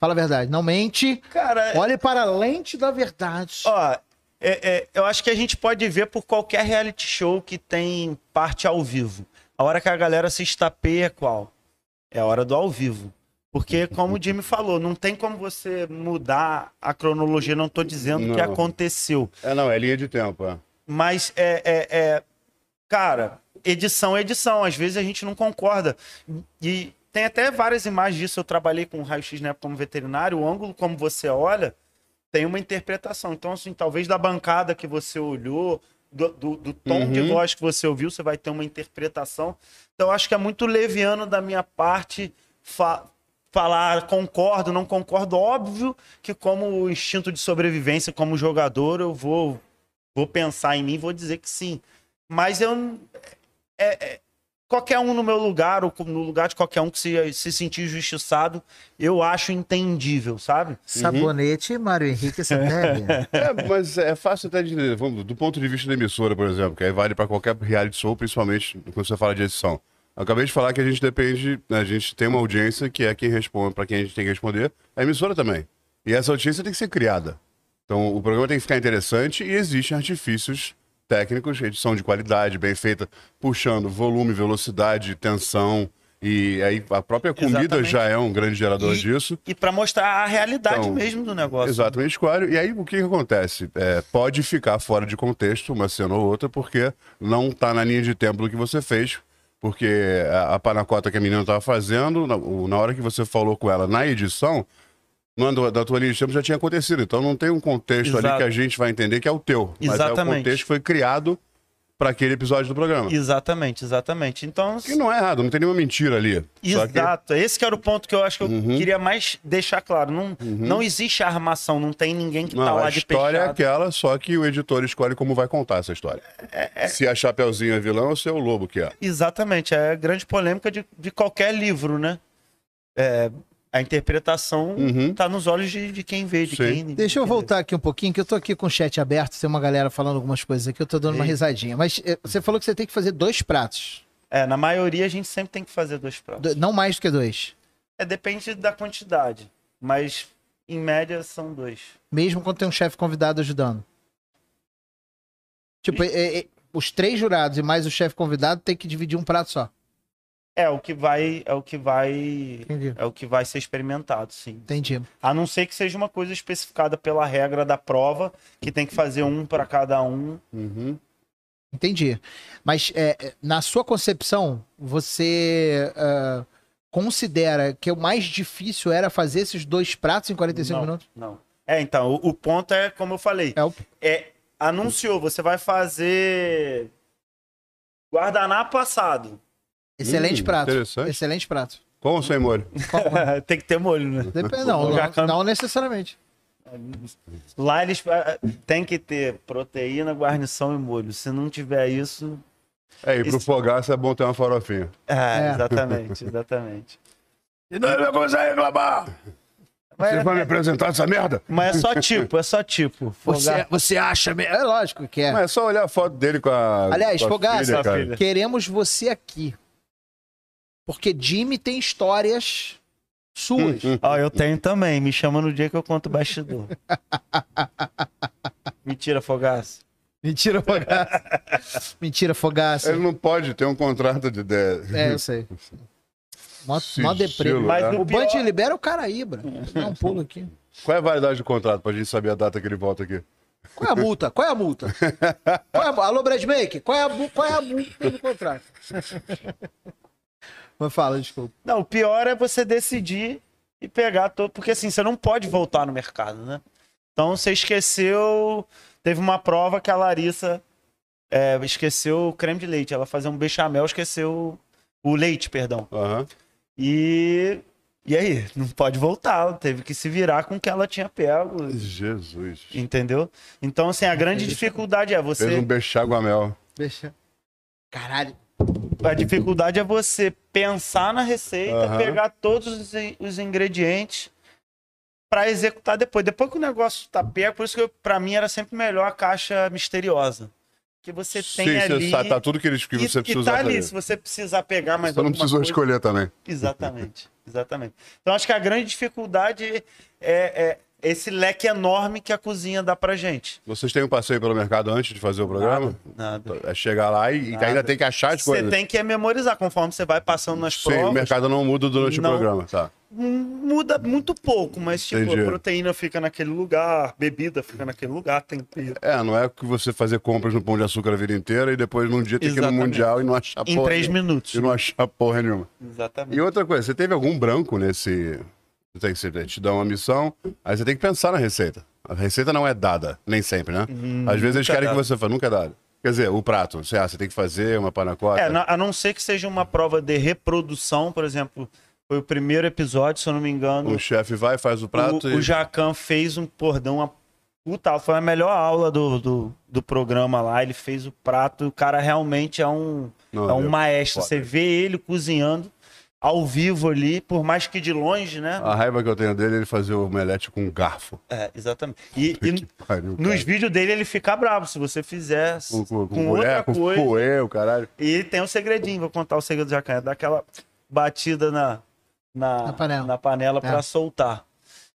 Fala a verdade. Não mente. Cara, Olhe para a lente da verdade. Ó, é, é, eu acho que a gente pode ver por qualquer reality show que tem parte ao vivo. A hora que a galera se estapeia é qual? É a hora do ao vivo. Porque, como o Jimmy falou, não tem como você mudar a cronologia, não estou dizendo o que aconteceu. É, não, é linha de tempo, é. Mas é, é, é- Cara, edição é edição. Às vezes a gente não concorda. E tem até várias imagens disso. Eu trabalhei com raio-x na época como veterinário. O ângulo, como você olha, tem uma interpretação. Então, assim, talvez da bancada que você olhou, do, do- do tom de Uhum. voz que você ouviu, você vai ter uma interpretação. Então, eu acho que é muito leviano da minha parte falar concordo, não concordo. Óbvio que, como instinto de sobrevivência, como jogador, eu vou, vou pensar em mim e vou dizer que sim. Mas eu. é- é- qualquer um no meu lugar, ou no lugar de qualquer um que se, se sentir injustiçado, eu acho entendível, sabe? Sabonete, Mário Henrique Santelli. <laughs> É, mas é fácil até de. Vamos, do ponto de vista da emissora, por exemplo, que aí vale para qualquer reality show, principalmente quando você fala de edição. Acabei de falar que a gente depende, né, a gente tem uma audiência que é quem responde, para quem a gente tem que responder, a emissora também. E essa audiência tem que ser criada. Então o programa tem que ficar interessante e existem artifícios técnicos, edição de qualidade, bem feita, puxando volume, velocidade, tensão. E aí a própria comida Exatamente. já é um grande gerador E- disso. E para mostrar a realidade Então, mesmo do negócio. Exatamente, Aquário. E aí o que, que acontece? É, pode ficar fora de contexto uma cena ou outra, porque não tá na linha de tempo do que você fez. Porque a, a panacota que a menina tava fazendo, na, na hora que você falou com ela na edição, na do- da tua linha de tempo já tinha acontecido. Então não tem um contexto ali Exato. que a gente vai entender que é o teu. Mas é o Exatamente. contexto que foi criado para aquele episódio do programa. Exatamente, exatamente. Então, Que não é errado, não tem nenhuma mentira ali. Só que- Exato. Esse que era o ponto que eu acho que eu Uhum. queria mais deixar claro. Não, não existe armação, não tem ninguém que tá Não, lá a de história é aquela, só que o editor escolhe como vai contar essa história. Se a Chapeuzinho é vilão ou se é o Lobo que é. Exatamente, é a grande polêmica de, de qualquer livro, né? É, a interpretação Uhum. tá nos olhos de, de quem vê, de Sim. quem. Deixa eu voltar aqui um pouquinho, que eu tô aqui com o chat aberto, tem uma galera falando algumas coisas aqui, eu tô dando uma risadinha. Mas eh, você falou que você tem que fazer dois pratos. É, na maioria a gente sempre tem que fazer dois pratos. do- não mais do que dois. É, depende da quantidade, mas em média são dois. Mesmo quando tem um chefe convidado ajudando. Tipo, eh, eh, os três jurados e mais o chefe convidado tem que dividir um prato só. É o que vai, é o que vai, Entendi. é o que vai ser experimentado, sim. Entendi. A não ser que seja uma coisa especificada pela regra da prova, que tem que fazer um para cada um. Uhum. Entendi. Mas é, é, na sua concepção, você ah, considera que o mais difícil era fazer esses dois pratos em 45 não, minutos? Não. É, então, o, o ponto é, como eu falei, É o... é anunciou, você vai fazer guardanapo assado. Excelente Hum, prato. interessante. Excelente prato. Com ou sem molho? <laughs> tem que ter molho, né? Depende, não, <laughs> não, não necessariamente. Lá eles ah, tem que ter proteína, guarnição e molho. Se não tiver isso, É, e pro Esse- fogaço é bom ter uma farofinha. é, É. exatamente, <laughs> exatamente. E não vai conseguir reclamar! Você Mas, vai me apresentar essa merda? mas é só tipo, é só tipo. Você, você acha. me- É lógico que é. Mas é só olhar a foto dele com a. Aliás, com a Fogaça, filha, cara. filha. Queremos você aqui. Porque Jimmy tem histórias suas. Hum, hum. Ó, eu tenho também. Me chama no dia que eu conto o bastidor. Mentira, <laughs> Fogaço. Mentira, Fogaça. <laughs> Mentira, Fogaça. Ele não pode ter um contrato de. de... É, eu sei. Mó, mó Sigilo, deprê. Mas né? o O Band pior- libera o Caraíba. Dá um pulo aqui. Qual é a validade do contrato pra gente saber a data que ele volta aqui? Qual é a multa? Qual é a multa? <laughs> Qual é a... Alô, Bradmaker? Qual é a, qual é a multa do contrato? Mas fala, desculpa. Não, o pior é você decidir e pegar todo. Porque assim, você não pode voltar no mercado, né? Então você esqueceu. Teve uma prova que a Larissa é, esqueceu o creme de leite. Ela fazia um bechamel, esqueceu o leite, perdão. Aham. E. E aí? Não pode voltar. Ela teve que se virar com o que ela tinha pego. Jesus. Entendeu? Então, assim, a grande dificuldade é Fez você. um bexaguamel. Deixa. Caralho. A dificuldade é você pensar na receita, Aham. pegar todos os, in- os ingredientes para executar depois. Depois que o negócio tá perto, por isso que pra mim era sempre melhor a caixa misteriosa. Que você tem Sim, ali. sabe, tá tudo que, eles, que e, você e precisa tá ali, se você precisar pegar mais Você não precisou coisa. escolher também. Exatamente, <laughs> exatamente. Então acho que a grande dificuldade é, é, esse leque enorme que a cozinha dá pra gente. Vocês têm um passeio pelo mercado antes de fazer o programa? Nada. É chegar lá e, Nada. ainda tem que achar as Você coisas. tem que memorizar conforme você vai passando nas Sim, o provas. mercado não muda durante Não. o programa, tá? Muda muito pouco, mas tipo, Entendi. a proteína fica naquele lugar, bebida fica naquele lugar, tempero. É, não é que você fazer compras no Pão de Açúcar a vida inteira e depois num dia ter que ir no. Mundial e não achar Em porra três nenhuma. minutos. E não achar porra nenhuma. Exatamente. E outra coisa, você teve algum branco nesse. Você tem que você te dá uma missão, aí você tem que pensar na receita. A receita não é dada, nem sempre, né? Às vezes eles é querem que dada. você faça, nunca é dado. Quer dizer, o prato, você, ah, você tem que fazer uma panacota. É, a não ser que seja uma prova de reprodução, por exemplo, foi o primeiro episódio, se eu não me engano. O chefe vai, faz o prato o, e. o Jacan fez um cordão a puta, foi a melhor aula do, do, do programa lá. Ele fez o prato, o cara realmente é um, Não, é um maestro. foda. Você vê ele cozinhando ao vivo ali, por mais que de longe, né? A raiva que eu tenho dele é ele fazer o omelete com um garfo. É, exatamente. E, e pariu, nos cara. vídeos dele ele fica bravo se você fizer Com, com, com com outra mulher, com coisa. o caralho. E tem um segredinho, vou contar o segredo do Jacan. É dar aquela batida na, na, Na panela. na panela pra É. soltar.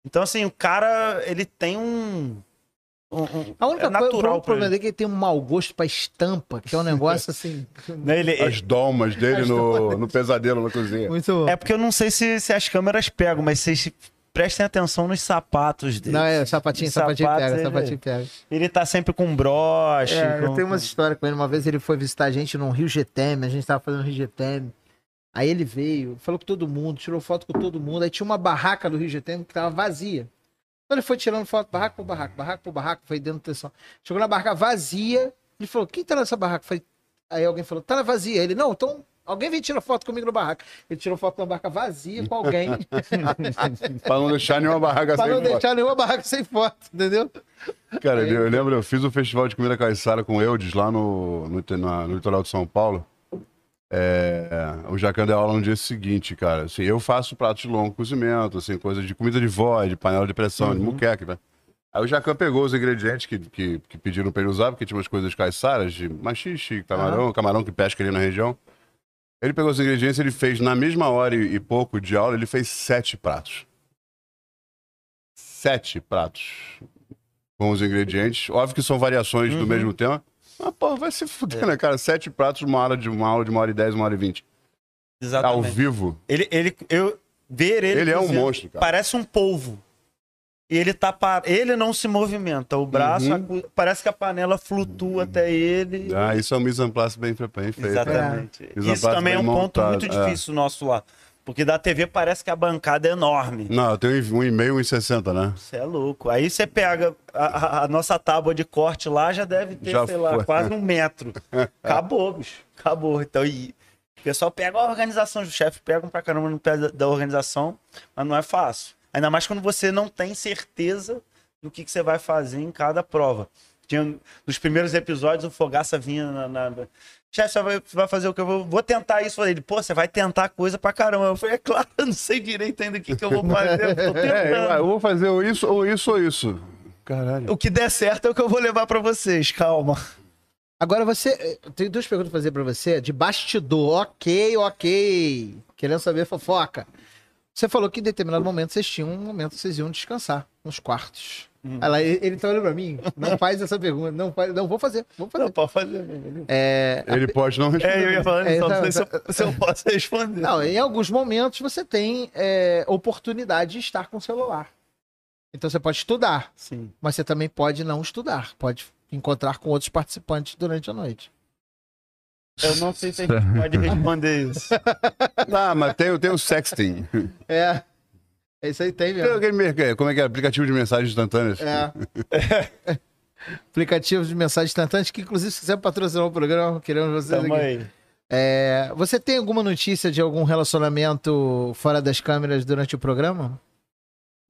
Então, assim, o cara, ele tem um. Um- um- A única é coisa, natural o pra problema ele. dele é que ele tem um mau gosto pra estampa, que é um negócio assim. Né, ele- As domas dele As no, domas. no pesadelo na cozinha. Muito. É porque eu não sei se, se as câmeras pegam, mas vocês prestem atenção nos sapatos dele. Não, é sapatinho, sapatinho pega, ele- sapatinho pega. Ele tá sempre com broche. É, eu com- tenho umas histórias com ele. Uma vez ele foi visitar a gente num Rio GTM, a gente tava fazendo Rio GTM. Aí ele veio, falou com todo mundo, tirou foto com todo mundo. Aí tinha uma barraca do Rio GTM que tava vazia. Então ele foi tirando foto, barraco por barraco, barraco por barraco, foi dando atenção. Chegou na barraca vazia, ele falou, quem tá nessa barraca? Foi... Aí alguém falou, tá na vazia. Ele, não, então alguém vem tirar foto comigo na barraca. Ele tirou foto na barraca vazia com alguém, <laughs> pra não deixar nenhuma barraca pra sem não foto. deixar nenhuma barraca sem foto, entendeu? Cara, eu, eu lembro, eu fiz um festival de comida caiçara com Eudes lá no, no, na- no litoral de São Paulo. É, o Jacan deu aula no dia seguinte, cara. Assim, eu faço pratos de longo cozimento, assim, coisa de comida de vó, de panela de pressão, de muqueca. Né? Aí o Jacan pegou os ingredientes que, que, que pediram pra ele usar, porque tinha umas coisas caiçaras, de machixe, camarão, camarão que pesca ali na região. Ele pegou os ingredientes, ele fez na mesma hora e, e pouco de aula, ele fez sete pratos. Sete pratos com os ingredientes. Óbvio que são variações do Uhum. mesmo tema. Mas, pô, vai se fuder, né, cara? Sete pratos, uma aula de uma aula de uma hora e dez, uma hora e vinte. Ao Exatamente. vivo. Ele, ele, eu, ver ele. Ele é um monstro, cara. Parece um polvo. E ele tá par... ele não se movimenta. O braço, Uhum. a parece que a panela flutua até ele. Ah, isso é um mise en place bem, feito. Exatamente. É. Isso também é um bem ponto montado, muito é. difícil nosso lá. Porque da TV parece que a bancada é enorme. Não, eu tenho um e meio, um e sessenta, né? Você é louco. Aí você pega a, a- nossa tábua de corte lá, já deve ter, Já sei lá, foi. quase um metro. <laughs> Acabou, bicho. Acabou. Então, e o pessoal pega a organização, os chefes pegam pra caramba no pé da, da organização, mas não é fácil. Ainda mais quando você não tem certeza do que, que você vai fazer em cada prova. Tinha, nos primeiros episódios, o Fogaça vinha na. na- Chefe, você vai, vai fazer o que? Eu vou, vou tentar isso. Ele, pô, você vai tentar coisa pra caramba. Eu falei, é claro, eu não sei direito ainda o que, que eu vou fazer. Eu tô <laughs> É, eu, vou fazer ou isso, ou isso, ou isso. Caralho. O que der certo é o que eu vou levar pra vocês, calma. Agora você. Eu tenho duas perguntas pra fazer pra você. De bastidor. Ok, ok. Querendo saber fofoca. Você falou que em determinado momento vocês tinham um momento que vocês iam descansar nos quartos. Hum. Aí lá, ele, tá olhando pra mim. Não faz essa pergunta. Não, faz, não vou fazer. Vou fazer. Não, pode fazer. É, Ele pode não responder. É, eu ia falar É, só tá, não sei se eu, se eu posso responder. Não, em alguns momentos você tem é, oportunidade de estar com o celular. Então você pode estudar, Sim. mas você também pode não estudar. Pode encontrar com outros participantes durante a noite. Eu não sei se a gente pode <laughs> responder isso. <laughs> Ah, mas tem, tem o sexting. É. É isso aí, tem mesmo. merc- Como é que é? Aplicativo de mensagens instantâneas. É. <laughs> Aplicativos de mensagem instantânea, que inclusive se quiser patrocinar o programa, queremos vocês Tamo aqui. aí. É, você tem alguma notícia de algum relacionamento fora das câmeras durante o programa?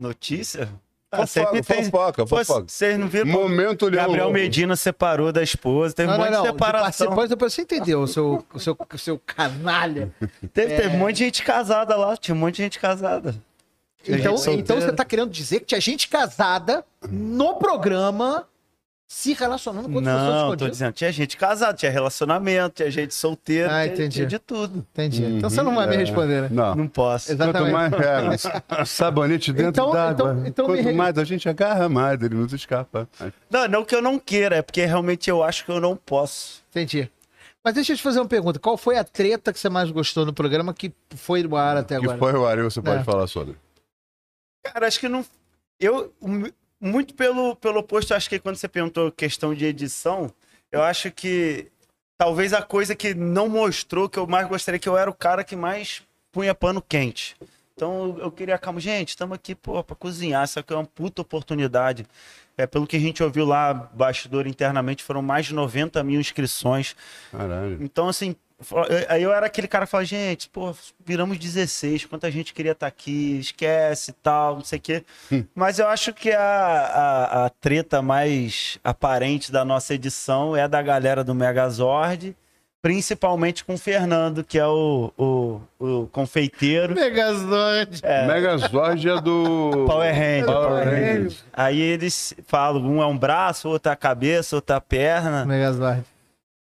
Notícia? Ah, Fofoca, sempre tem. fofoca, fofoca. Vocês não viram? Momento Leão Gabriel Lobo. Medina separou da esposa, teve um monte de de separação. participantes, depois você entendeu, o seu, o seu, o seu canalha. Teve, É. teve um monte de gente casada lá, tinha um monte de gente casada. Tinha Então, então você tá querendo dizer que tinha gente casada no programa se relacionando com outras pessoas Não, tô escondidas. dizendo, tinha gente casada, tinha relacionamento, tinha gente solteira, Ah, tinha, entendi. tinha de tudo. Entendi. Então Uhum, você não vai me é. responder, né? Não. Não posso. Exato. Quanto mais Exatamente. é, <laughs> sabonete dentro Então- d'água. então- então me Quanto re- mais a gente agarra, mais ele nos escapa. Não, não que eu não queira, é porque realmente eu acho que eu não posso. Entendi. Mas deixa eu te fazer uma pergunta. Qual foi a treta que você mais gostou no programa que foi no ar até Que agora? foi o Ari, você pode É. falar sobre. Cara, acho que não. Eu. mu- Muito pelo, pelo oposto, acho que quando você perguntou questão de edição, eu acho que talvez a coisa que não mostrou que eu mais gostaria que eu era o cara que mais punha pano quente. Então eu queria, calma, gente, estamos aqui, pô, pra cozinhar, isso aqui é uma puta oportunidade. É, pelo que a gente ouviu lá, bastidor internamente, foram mais de 90 mil inscrições. Caralho. Então, assim, aí eu era aquele cara que falava, gente, pô, viramos 16, quanta gente queria estar aqui, esquece e tal, não sei o quê. Mas eu acho que a, a, a treta mais aparente da nossa edição é da galera do Megazord, principalmente com o Fernando, que é o, o, o confeiteiro. Megazord. Megazord é do. Power Ranger. Power Rangers. Aí eles falam, um é um braço, outro é a cabeça, outro é a perna. Megazord.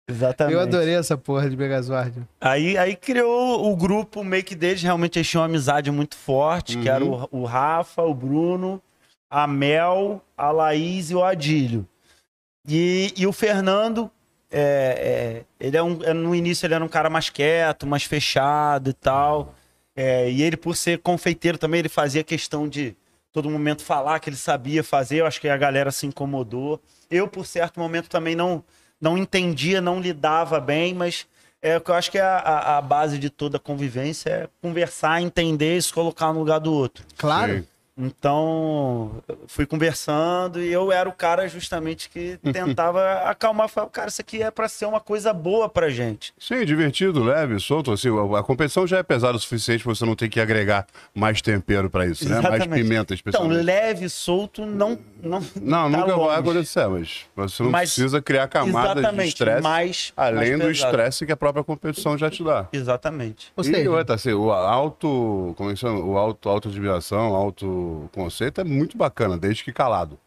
Exatamente. Eu adorei essa porra de Megazord. Aí, aí criou o grupo meio que deles, realmente eles tinham uma amizade muito forte, que era Uhum. o, o Rafa, o Bruno, a Mel, a Laís e o Adílio. E, e o Fernando, é, é, ele é um, é, no início ele era um cara mais quieto, mais fechado e tal. É, e ele, por ser confeiteiro também, ele fazia questão de todo momento falar que ele sabia fazer. Eu acho que a galera se incomodou. Eu, por certo momento, também não, não entendia, não lidava bem, mas é o que eu acho que é a, a- base de toda a convivência é conversar, entender e se colocar no lugar do outro. Claro. Sim. Então, fui conversando e eu era o cara justamente que tentava acalmar. Falei, cara, isso aqui é pra ser uma coisa boa pra gente. Sim, divertido, leve, solto. Assim, a, competição já é pesada o suficiente pra você não ter que agregar mais tempero pra isso, né? Mais Exatamente. pimenta, Então, especialmente. leve, solto, não. Não, Não, tá nunca vai longe. acontecer, mas você não Mas- precisa criar camadas de Exatamente, estresse, mais- além mais do estresse que a própria competição já te dá. Exatamente. Ou E outra, assim, o auto, como é que chama? O auto, autoadmiração, autoconceito é muito bacana, desde que calado.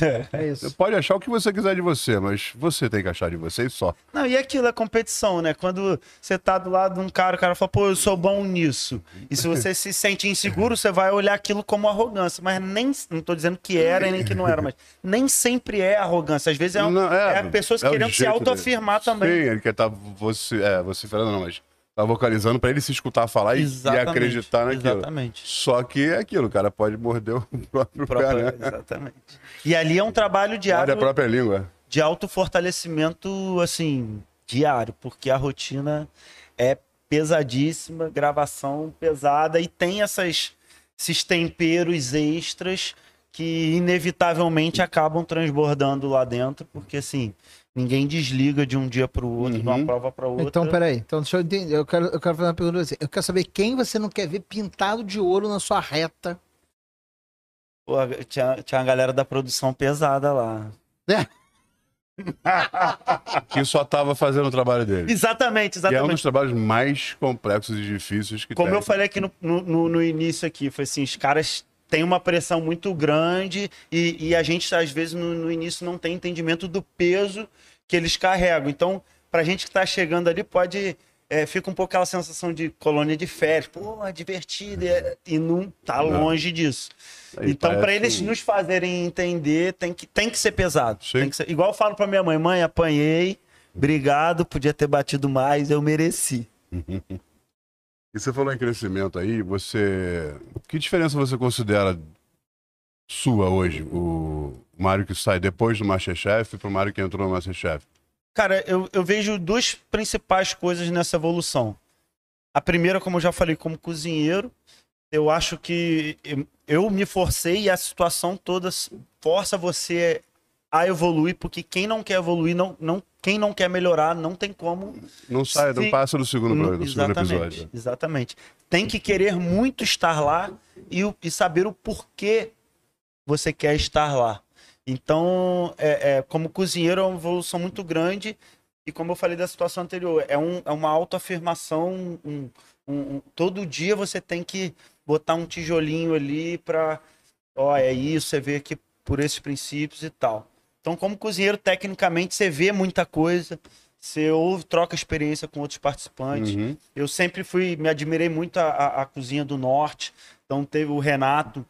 é Você isso. pode achar o que você quiser de você, mas você tem que achar de você e só. Não, e aquilo é competição, né? Quando você tá do lado de um cara, o cara fala, pô, eu sou bom nisso. E se você se sente inseguro, você vai olhar aquilo como arrogância. Mas nem. Não tô dizendo que era e nem que não era, mas nem sempre é arrogância. Às vezes é, um, Não, é, pessoas é querendo se autoafirmar também. Sim, ele quer estar você, é, vociferando, não, mas tá vocalizando pra ele se escutar falar e, e acreditar naquilo. Exatamente. Só que é aquilo, o cara pode morder o <laughs> próprio Própria- pé, né? Exatamente. E ali é um trabalho Morde diário a própria língua. de autofortalecimento, assim, diário, porque a rotina é pesadíssima, gravação pesada e tem essas, esses temperos extras que inevitavelmente acabam transbordando lá dentro, porque assim, ninguém desliga de um dia para o outro, de uma Uhum. prova para outra. Então, peraí. Então, deixa eu entender. Eu quero, eu quero fazer uma pergunta pra você. Eu quero saber quem você não quer ver pintado de ouro na sua reta. Pô, tinha, tinha uma galera da produção pesada lá. <laughs> Que só tava fazendo o trabalho dele. Exatamente, E é um exatamente. dos trabalhos mais complexos e difíceis que Como tem. eu falei aqui no, no, no- no início aqui, foi assim, os caras têm uma pressão muito grande e, e a gente, às vezes, no, no início não tem entendimento do peso que eles carregam. Então, pra gente que tá chegando ali, pode... é, fica um pouco aquela sensação de colônia de férias. Pô, é divertido. é- E não tá Não. longe disso. Aí então, parece eles um- nos fazerem entender, tem que, tem que ser pesado. Tem que ser- igual eu falo pra minha mãe, mãe, apanhei, obrigado, podia ter batido mais, eu mereci. <laughs> E você falou em crescimento aí, você. Que diferença você considera sua hoje? O Mário que sai depois do Masterchef pro Mário que entrou no Masterchef? Cara, eu, eu vejo duas principais coisas nessa evolução. A primeira, como eu já falei, como cozinheiro, eu acho que eu me forcei e a situação toda força você a evoluir, porque quem não quer evoluir, não, não, quem não quer melhorar, não tem como. Não sai, não Sim. passa do segundo, pro- do segundo episódio. exatamente. Tem que querer muito estar lá e, e saber o porquê você quer estar lá. Então, é, é, como cozinheiro, é uma evolução muito grande. E como eu falei da situação anterior, é, um, é uma autoafirmação. Um, um, um- todo dia você tem que botar um tijolinho ali para. Ó, é isso, você vê que por esses princípios e tal. Então, como cozinheiro, tecnicamente, você vê muita coisa, você ouve, troca experiência com outros participantes. Uhum. Eu sempre fui, me admirei muito a, a- a cozinha do norte. Então teve o Renato,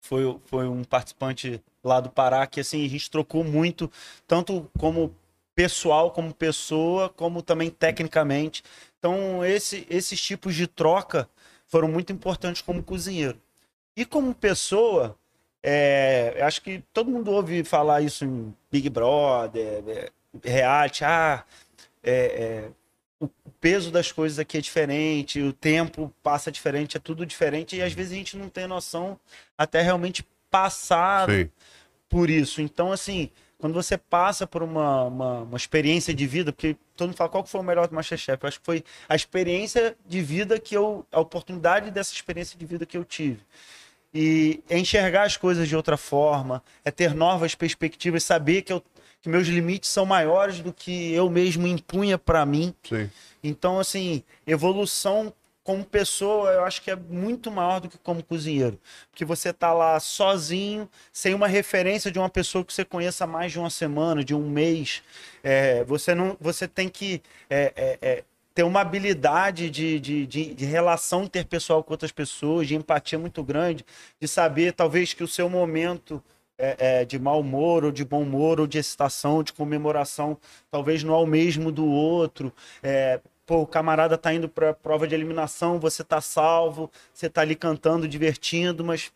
foi, foi um participante lá do Pará, que assim, a gente trocou muito, tanto como pessoal, como pessoa, como também tecnicamente. Então, esse, esses tipos de troca foram muito importantes como cozinheiro. E como pessoa, é, acho que todo mundo ouve falar isso em Big Brother, é, reality, ah, é, é, o peso das coisas aqui é diferente, o tempo passa diferente, é tudo diferente, e às vezes a gente não tem noção até realmente passar Sim. por isso. Então, assim, quando você passa por uma, uma, uma experiência de vida, porque todo mundo fala qual foi o melhor do Masterchef, eu acho que foi a experiência de vida que eu, a oportunidade dessa experiência de vida que eu tive. E é enxergar as coisas de outra forma, é ter novas perspectivas, saber que, eu, que meus limites são maiores do que eu mesmo impunha para mim. Sim. Então, assim, evolução como pessoa, eu acho que é muito maior do que como cozinheiro. Porque você tá lá sozinho, sem uma referência de uma pessoa que você conheça há mais de uma semana, de um mês. É, você não, você tem que é, é, é, ter uma habilidade de, de, de, de relação interpessoal com outras pessoas, de empatia muito grande, de saber talvez que o seu momento é, é, de mau humor, ou de bom humor, ou de excitação, de comemoração, talvez não é o mesmo do outro. É, pô, o camarada tá indo pra prova de eliminação, você tá salvo, você tá ali cantando, divertindo, mas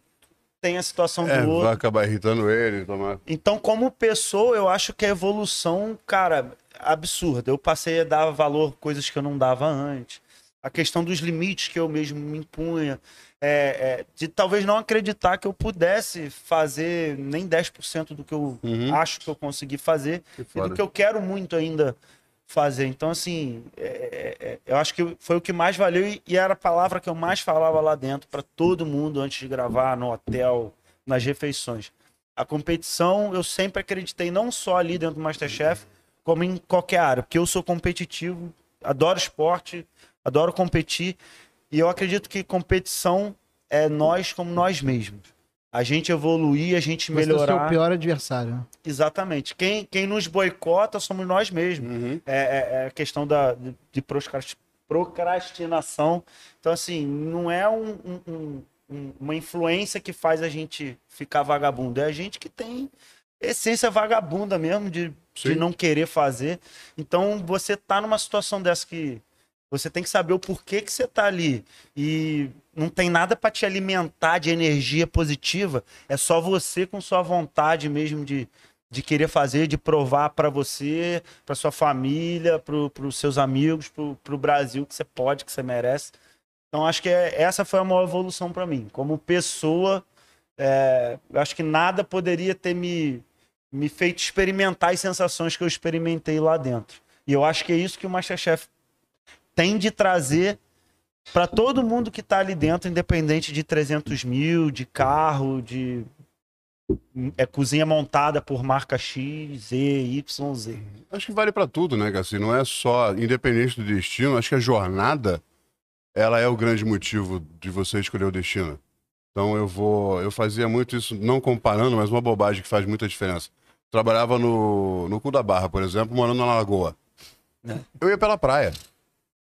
tem a situação É, do outro. vai acabar irritando ele, tomar. Então, como pessoa, eu acho que a evolução, cara, absurda. Eu passei a dar valor a coisas que eu não dava antes. A questão dos limites que eu mesmo me impunha. é, é, de talvez não acreditar que eu pudesse fazer nem 10% do que eu Uhum. acho que eu consegui fazer Que e do que eu quero muito ainda fazer. Então, assim, é, é, eu acho que foi o que mais valeu e, e era a palavra que eu mais falava lá dentro para todo mundo antes de gravar, no hotel, nas refeições. A competição, eu sempre acreditei, não só ali dentro do Masterchef, como em qualquer área, porque eu sou competitivo, adoro esporte, adoro competir, e eu acredito que competição é nós como nós mesmos. A gente evoluir, a gente Você é o melhorar. pior adversário. né? Exatamente. Quem, quem nos boicota somos nós mesmos. Uhum. É, é- é a questão da, de, procrastinação. Então, assim, não é um- um- um- uma influência que faz a gente ficar vagabundo. É a gente que tem essência vagabunda mesmo de, de Sim. não querer fazer. Então, você tá numa situação dessa que você tem que saber o porquê que você tá ali. E não tem nada para te alimentar de energia positiva. É só você com sua vontade mesmo de, de querer fazer, de provar para você, para sua família, para os seus amigos, para o Brasil que você pode, que você merece. Então acho que é- essa foi a maior evolução para mim. Como pessoa, é, eu acho que nada poderia ter me, me feito experimentar as sensações que eu experimentei lá dentro. E eu acho que é isso que o Masterchef tem de trazer para todo mundo que está ali dentro, independente de 300 mil, de carro, de é, cozinha montada por marca X, Z, Y, Z. Acho que vale pra tudo, né, Gassi? Não é só independente do destino. Acho que a jornada, ela é o grande motivo de você escolher o destino. Então eu vou, eu fazia muito isso, não comparando, mas uma bobagem que faz muita diferença. Trabalhava no, no cu da Barra, por exemplo, morando na Lagoa. É. Eu ia pela praia.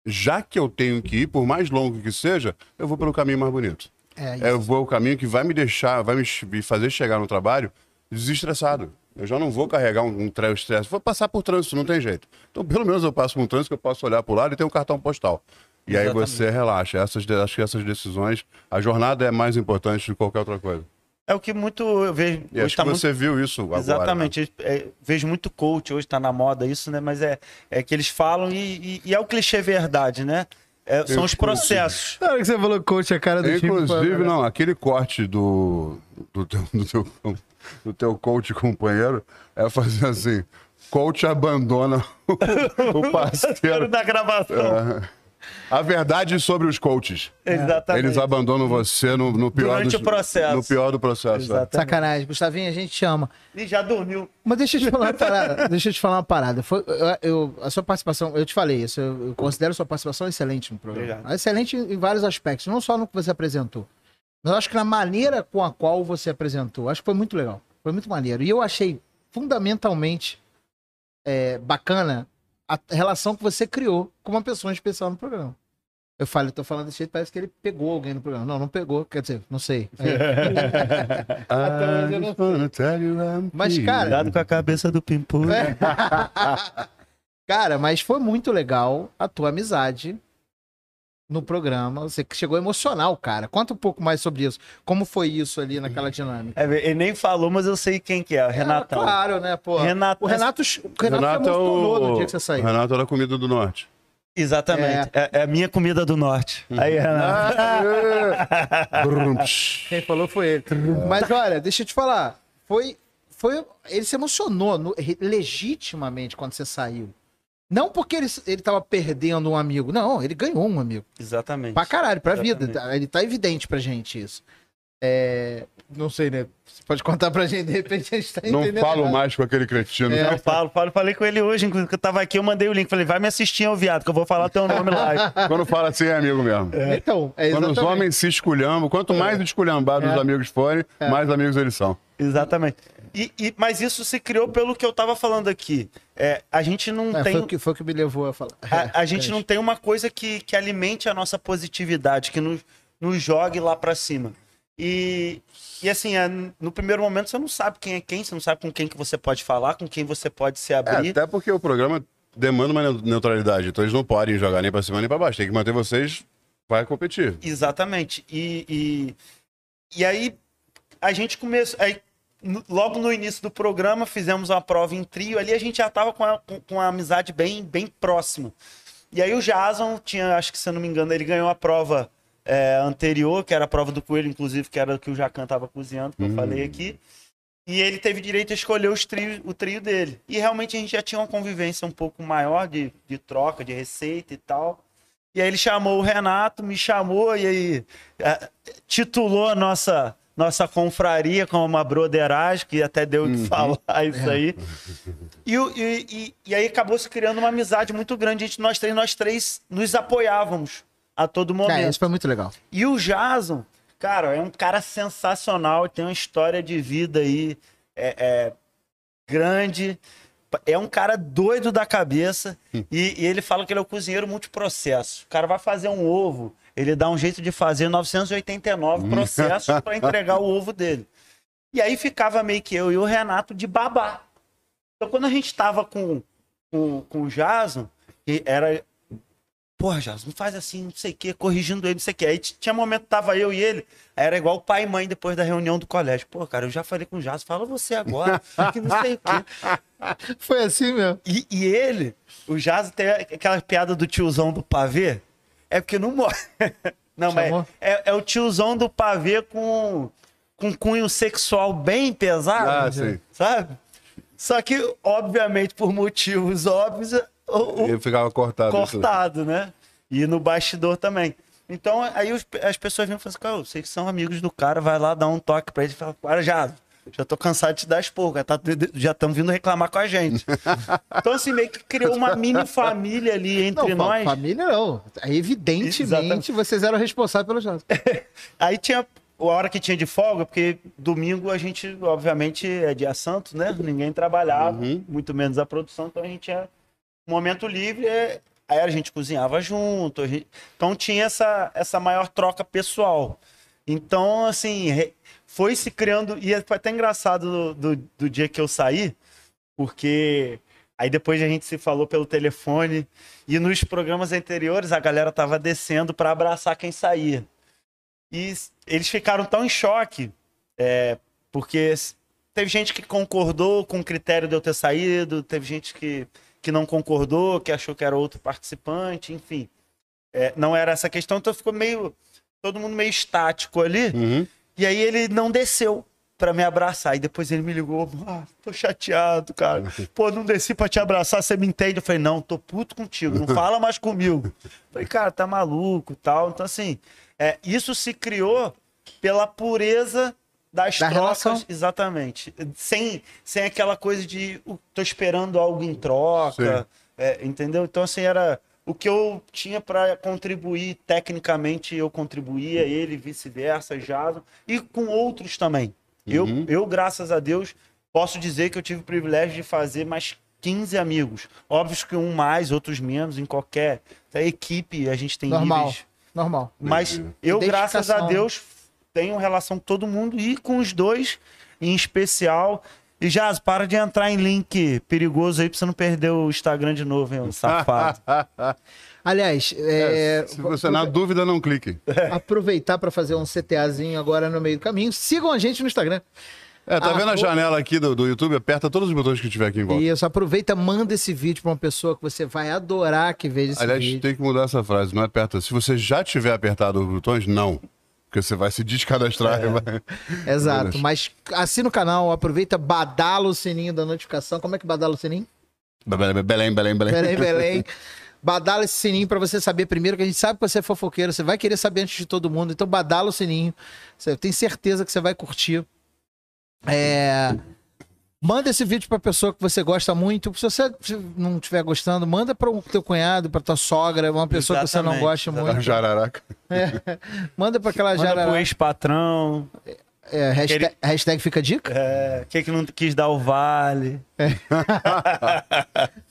Já que eu tenho que ir, por mais longo que seja, eu vou pelo caminho mais bonito. É, É, eu vou o caminho que vai me deixar, vai me fazer chegar no trabalho desestressado. Eu já não vou carregar um, um trail estresse, vou passar por trânsito, não tem jeito. Então, pelo menos eu passo por um trânsito que eu posso olhar para o lado e ter um cartão postal. E aí você relaxa. Essas, acho que essas decisões, a jornada é mais importante do que qualquer outra coisa. É o que muito eu vejo. E hoje acho tá que muito- você viu isso agora. né? Exatamente. É, vejo muito coach, hoje tá na moda isso, né? Mas é, é que eles falam e, e- e é o clichê verdade, né? É, são os processos. Na hora que você falou coach, a cara do Né? time. Inclusive, foi- não, aquele corte do, do, teu, do, teu, do teu coach companheiro é fazer assim: coach abandona o, o <laughs> parceiro. da gravação. É. A verdade sobre os coaches. Exatamente. Eles abandonam você no, no pior Durante dos- o processo. No pior do processo. é. Exatamente. Sacanagem. Gustavinho, a gente te ama. E já dormiu. Mas deixa eu te falar uma parada. deixa eu te falar uma parada. Foi, eu, eu- a sua participação, eu te falei isso, eu, eu considero a sua participação excelente no programa. Obrigado. Excelente em, em vários aspectos, não só no que você apresentou. Mas eu acho que na maneira com a qual você apresentou, acho que foi muito legal. Foi muito maneiro. E eu achei fundamentalmente é, bacana a relação que você criou com uma pessoa especial no programa. Eu falo, eu tô falando desse jeito, parece que ele pegou alguém no programa. Não, não pegou, quer dizer, não sei. Aí- hoje <laughs> eu não não Mas, cara, Cuidado com a cabeça do Pimpolho. <laughs> Cara, mas foi muito legal a tua amizade no programa. Você que chegou emocional, cara. Conta um pouco mais sobre isso. Como foi isso ali naquela dinâmica? É, ele nem falou, mas eu sei quem que é, o Renatão. Ah, claro, né, pô? Renato- O Renato, o Renato, Renato é emocionou no o... dia que você saiu. Renato é da comida do norte. Exatamente. É. é a minha comida do norte. Aí, Renato. Brum, psh. <laughs> <laughs> Quem falou foi ele. Mas olha, deixa eu te falar. Foi, foi, ele se emocionou no- legitimamente quando você saiu. Não porque ele, ele tava perdendo um amigo. Não, ele ganhou um amigo. Exatamente. Pra caralho, pra vida. Exatamente. Ele tá evidente pra gente isso. É, Não sei, né? Você pode contar pra gente, de repente a gente tá Não falo errado. mais com aquele cretino. É. Eu falo, falo, falei com ele hoje, inclusive, que eu tava aqui, eu mandei o link. Falei, vai me assistir, ô viado, que eu vou falar teu nome lá. <laughs> Quando fala assim, é amigo mesmo. Então, é Quando exatamente. os homens se esculhambam, quanto mais esculhambados É. os amigos forem, mais amigos eles são. Exatamente. E, e- mas isso se criou pelo que eu tava falando aqui. É, a gente não É, tem. foi, o que, foi o que me levou a falar. A, a gente não tem uma coisa que, que alimente a nossa positividade, que nos, nos jogue lá pra cima. E, e assim, é, no primeiro momento você não sabe quem é quem, você não sabe com quem que você pode falar, com quem você pode se É, abrir. até porque o programa demanda uma neu- neutralidade, então eles não podem jogar nem pra cima nem pra baixo. Tem que manter vocês, vai competir. Exatamente. E, e, e aí a gente começou. Aí, logo no início do programa, fizemos uma prova em trio. Ali a gente já tava com a, com, com a amizade bem, bem próxima. E aí o Jason tinha, acho que se eu não me engano, ele ganhou a prova é, anterior, que era a prova do coelho, inclusive, que era o que o Jacan tava cozinhando, que eu Hum. falei aqui. E ele teve direito a escolher os trio, o trio dele. E realmente a gente já tinha uma convivência um pouco maior de, de troca, de receita e tal. E aí ele chamou o Renato, me chamou e aí eh, titulou a nossa, nossa confraria como uma broderagem, que até deu o que falar isso aí. E, e, e, e aí acabou se criando uma amizade muito grande. A gente, nós três, nós três nos apoiávamos a todo É, momento. isso foi muito legal. E o Jason, cara, é um cara sensacional, tem uma história de vida aí é, é, grande. É um cara doido da cabeça e, e ele fala que ele é o cozinheiro multiprocesso. O cara vai fazer um ovo, ele dá um jeito de fazer 989 processos para entregar o ovo dele. E aí ficava meio que eu e o Renato de babá. Então quando a gente tava com, com, com o Jason, era porra, Jason, não faz assim, não sei o quê, corrigindo ele, não sei o quê. Aí tinha momento que tava eu e ele, era igual pai e mãe depois da reunião do colégio. Pô, cara, eu já falei com o Jason, fala você agora, que não sei o quê. <laughs> Foi assim mesmo. E, e ele, o Jason tem aquela piada do tiozão do pavê, é porque não morre. <laughs> Não, mas Chamou? é, é o tiozão do pavê com, com cunho sexual bem pesado, Ah, sim. sabe? Só que, obviamente, por motivos óbvios, o- o, Ele ficava cortado. cortado, né? E no bastidor também. Então, aí os- as pessoas vinham e falam assim, cara, vocês que são amigos do cara, vai lá dar um toque pra ele e fala, cara, já, já tô cansado de te dar esporro, tá- já estão vindo reclamar com a gente. <laughs> então, assim, meio que criou uma mini família ali entre Não, nós. família não. Evidentemente, Exatamente. vocês eram responsáveis pelo Jason. <laughs> Aí tinha a hora que tinha de folga, porque domingo a gente, obviamente, é dia santo, né? Ninguém trabalhava, Uhum. muito menos a produção, então a gente tinha um momento livre, é- aí a gente cozinhava junto, gente- então tinha essa, essa maior troca pessoal. Então, assim, re- foi se criando, e foi até engraçado do, do, do dia que eu saí, porque aí depois a gente se falou pelo telefone, e nos programas anteriores a galera tava descendo para abraçar quem saía. E eles ficaram tão em choque, é, porque teve gente que concordou com o critério de eu ter saído, teve gente que, que não concordou, que achou que era outro participante, enfim. É, não era essa questão, então ficou meio. Todo mundo meio estático ali. Uhum. E aí ele não desceu pra me abraçar. E depois ele me ligou, ah, tô chateado, cara. <laughs> Pô, não desci pra te abraçar, você me entende? Eu falei, não, tô puto contigo, não fala mais comigo. Eu <laughs> falei, cara, tá maluco tal. Então, assim, é, isso se criou pela pureza das Da trocas. relação. Exatamente. Sem, sem aquela coisa de "Uh, tô esperando algo em troca. é, entendeu? Então, assim, era. O que eu tinha para contribuir tecnicamente, eu contribuía, ele vice-versa, Jason, e com outros também. Eu, Uhum. eu, graças a Deus, posso dizer que eu tive o privilégio de fazer mais 15 amigos. Óbvio que um mais, outros menos, em qualquer a equipe a gente tem Normal. níveis. Normal. Mas eu, graças a. Deus, tenho relação com todo mundo e com os dois em especial. E Jaz, para de entrar em link perigoso aí pra você não perder o Instagram de novo, hein, safado. <laughs> Aliás, é, Se você na dúvida, não clique. <laughs> aproveitar para fazer um CTAzinho agora no meio do caminho. Sigam a gente no Instagram. É, tá Ah, vendo a janela aqui do, do YouTube? Aperta todos os botões que tiver aqui em volta. Isso, aproveita, manda esse vídeo para uma pessoa que você vai adorar que veja esse Aliás, vídeo. tem que mudar essa frase, não aperta. Se você já tiver apertado os botões, não. Porque você vai se descadastrar. É. vai- Exato, mas assina o canal, aproveita, badala o sininho da notificação. Como é que badala o sininho? Belém, Belém, Belém, Belém. Belém. <laughs> Badala esse sininho pra você saber primeiro, que a gente sabe que você é fofoqueiro, você vai querer saber antes de todo mundo, então badala o sininho. Eu tenho certeza que você vai curtir. É, Manda esse vídeo pra pessoa que você gosta muito. Se você não estiver gostando, manda para o teu cunhado, pra tua sogra, uma pessoa que você não Exatamente, gosta A muito. jararaca. <laughs> Manda pra aquela Manda jarara. pro ex-patrão, É, hashtag, hashtag fica dica. é, que, que não quis dar o vale. <laughs>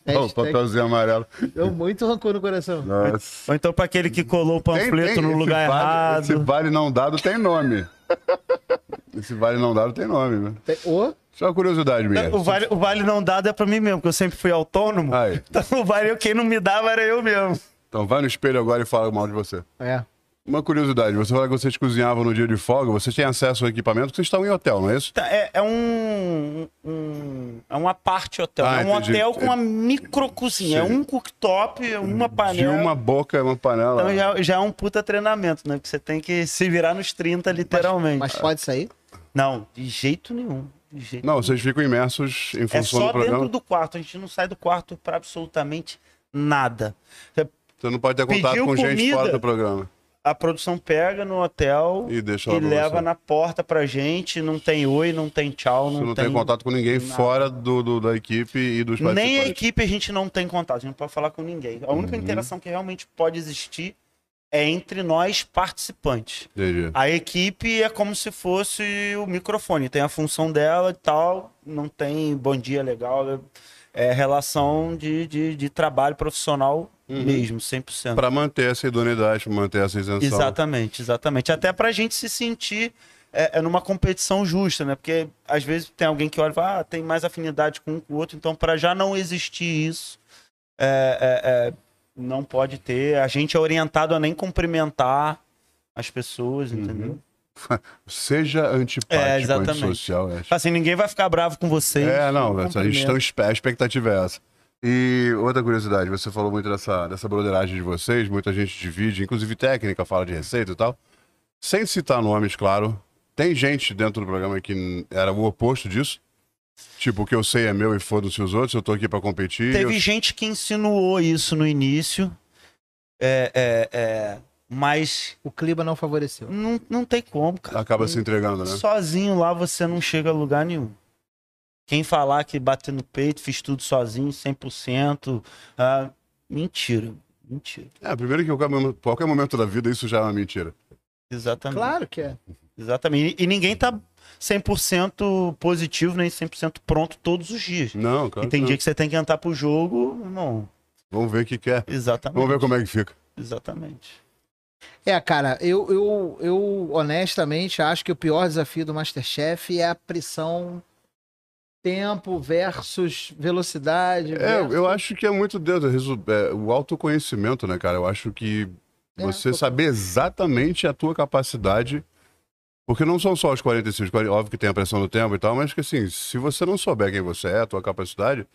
O Hashtag- papelzinho amarelo. Deu muito rancor no coração. Nossa. Ou então pra aquele que colou o Tem- panfleto tem- no esse lugar vale- errado. Esse vale não dado tem nome. <laughs> Esse vale não dado tem nome, né? Tem- Ô, Só uma curiosidade minha. O vale, o vale não dado é pra mim mesmo, porque eu sempre fui autônomo. Aí. <laughs> Então o vale, quem não me dava era eu mesmo. Então vai no espelho agora e fala mal de você. É. Uma curiosidade, você fala que vocês cozinhavam no dia de folga, vocês têm acesso ao equipamento, porque vocês estão em hotel, não é isso? Tá, É, é um, um- É uma parte hotel. Ah, é um entendi. hotel com uma micro cozinha. É um cooktop, uma De panela. uma boca é uma panela. Então já, já é um puta treinamento, né? Que você tem que se virar nos 30, literalmente. Mas pode sair? Não, de jeito nenhum. Não, vocês ficam imersos em É função só do programa. dentro do quarto. A gente não sai do quarto pra absolutamente nada. Você não pode ter contato com gente comida? fora do programa. A produção pega no hotel E deixa e leva você. na porta pra gente. Não tem oi, não tem tchau, Você não, não tem, contato com ninguém nada. fora do, do- da equipe e dos Nem a participantes. equipe a gente não tem contato, a gente não pode falar com ninguém. A única Uhum. interação que realmente pode existir é entre nós participantes. Entendi. A equipe é como se fosse o microfone, tem a função dela e tal, não tem bom dia legal, é relação de, de, de trabalho profissional Uhum. mesmo, 100%. Pra manter essa idoneidade, manter essa isenção. Exatamente, exatamente. Até pra gente se sentir é, é numa competição justa, né? Porque às vezes tem alguém que olha e fala, ah, tem mais afinidade com um com o outro, então para já não existir isso, é, é, é, não pode ter. A gente é orientado a nem cumprimentar as pessoas, entendeu? <laughs> Seja antipático, É, exatamente. antissocial. É. Assim, ninguém vai ficar bravo com vocês. É, não, a gente tão, a expectativa é essa. E outra curiosidade, você falou muito dessa, dessa broderagem de vocês, muita gente divide, inclusive técnica, fala de receita e tal. Sem citar nomes, claro, tem gente dentro do programa que era o oposto disso. Tipo, o que eu sei é meu e foda-se os outros, eu tô aqui pra competir. Teve eu- gente que insinuou isso no início, é, é, é, mas O clima não favoreceu. não, não tem como, cara. Acaba se entregando, né? Sozinho lá você não chega a lugar nenhum. Quem falar que bateu no peito, fiz tudo sozinho, 100%, ah, mentira. Mentira. É, primeiro que qualquer momento, qualquer momento da vida isso já é uma mentira. Exatamente. Claro que é. Exatamente. E, e ninguém tá 100% positivo, nem 100% pronto todos os dias. Não, claro. e tem que dia não. que você tem que entrar pro jogo, irmão. Vamos ver o que quer. Exatamente. Vamos ver como é que fica. Exatamente. É, cara, eu, eu, eu honestamente acho que o pior desafio do Masterchef é a pressão tempo versus velocidade. É, versus- eu acho que é muito Deus, é resu- é, o autoconhecimento, né, cara? Eu acho que É, você total. saber exatamente a tua capacidade, porque não são só os 45, 40, óbvio que tem a pressão do tempo e tal, mas que assim, se você não souber quem você é, a tua capacidade,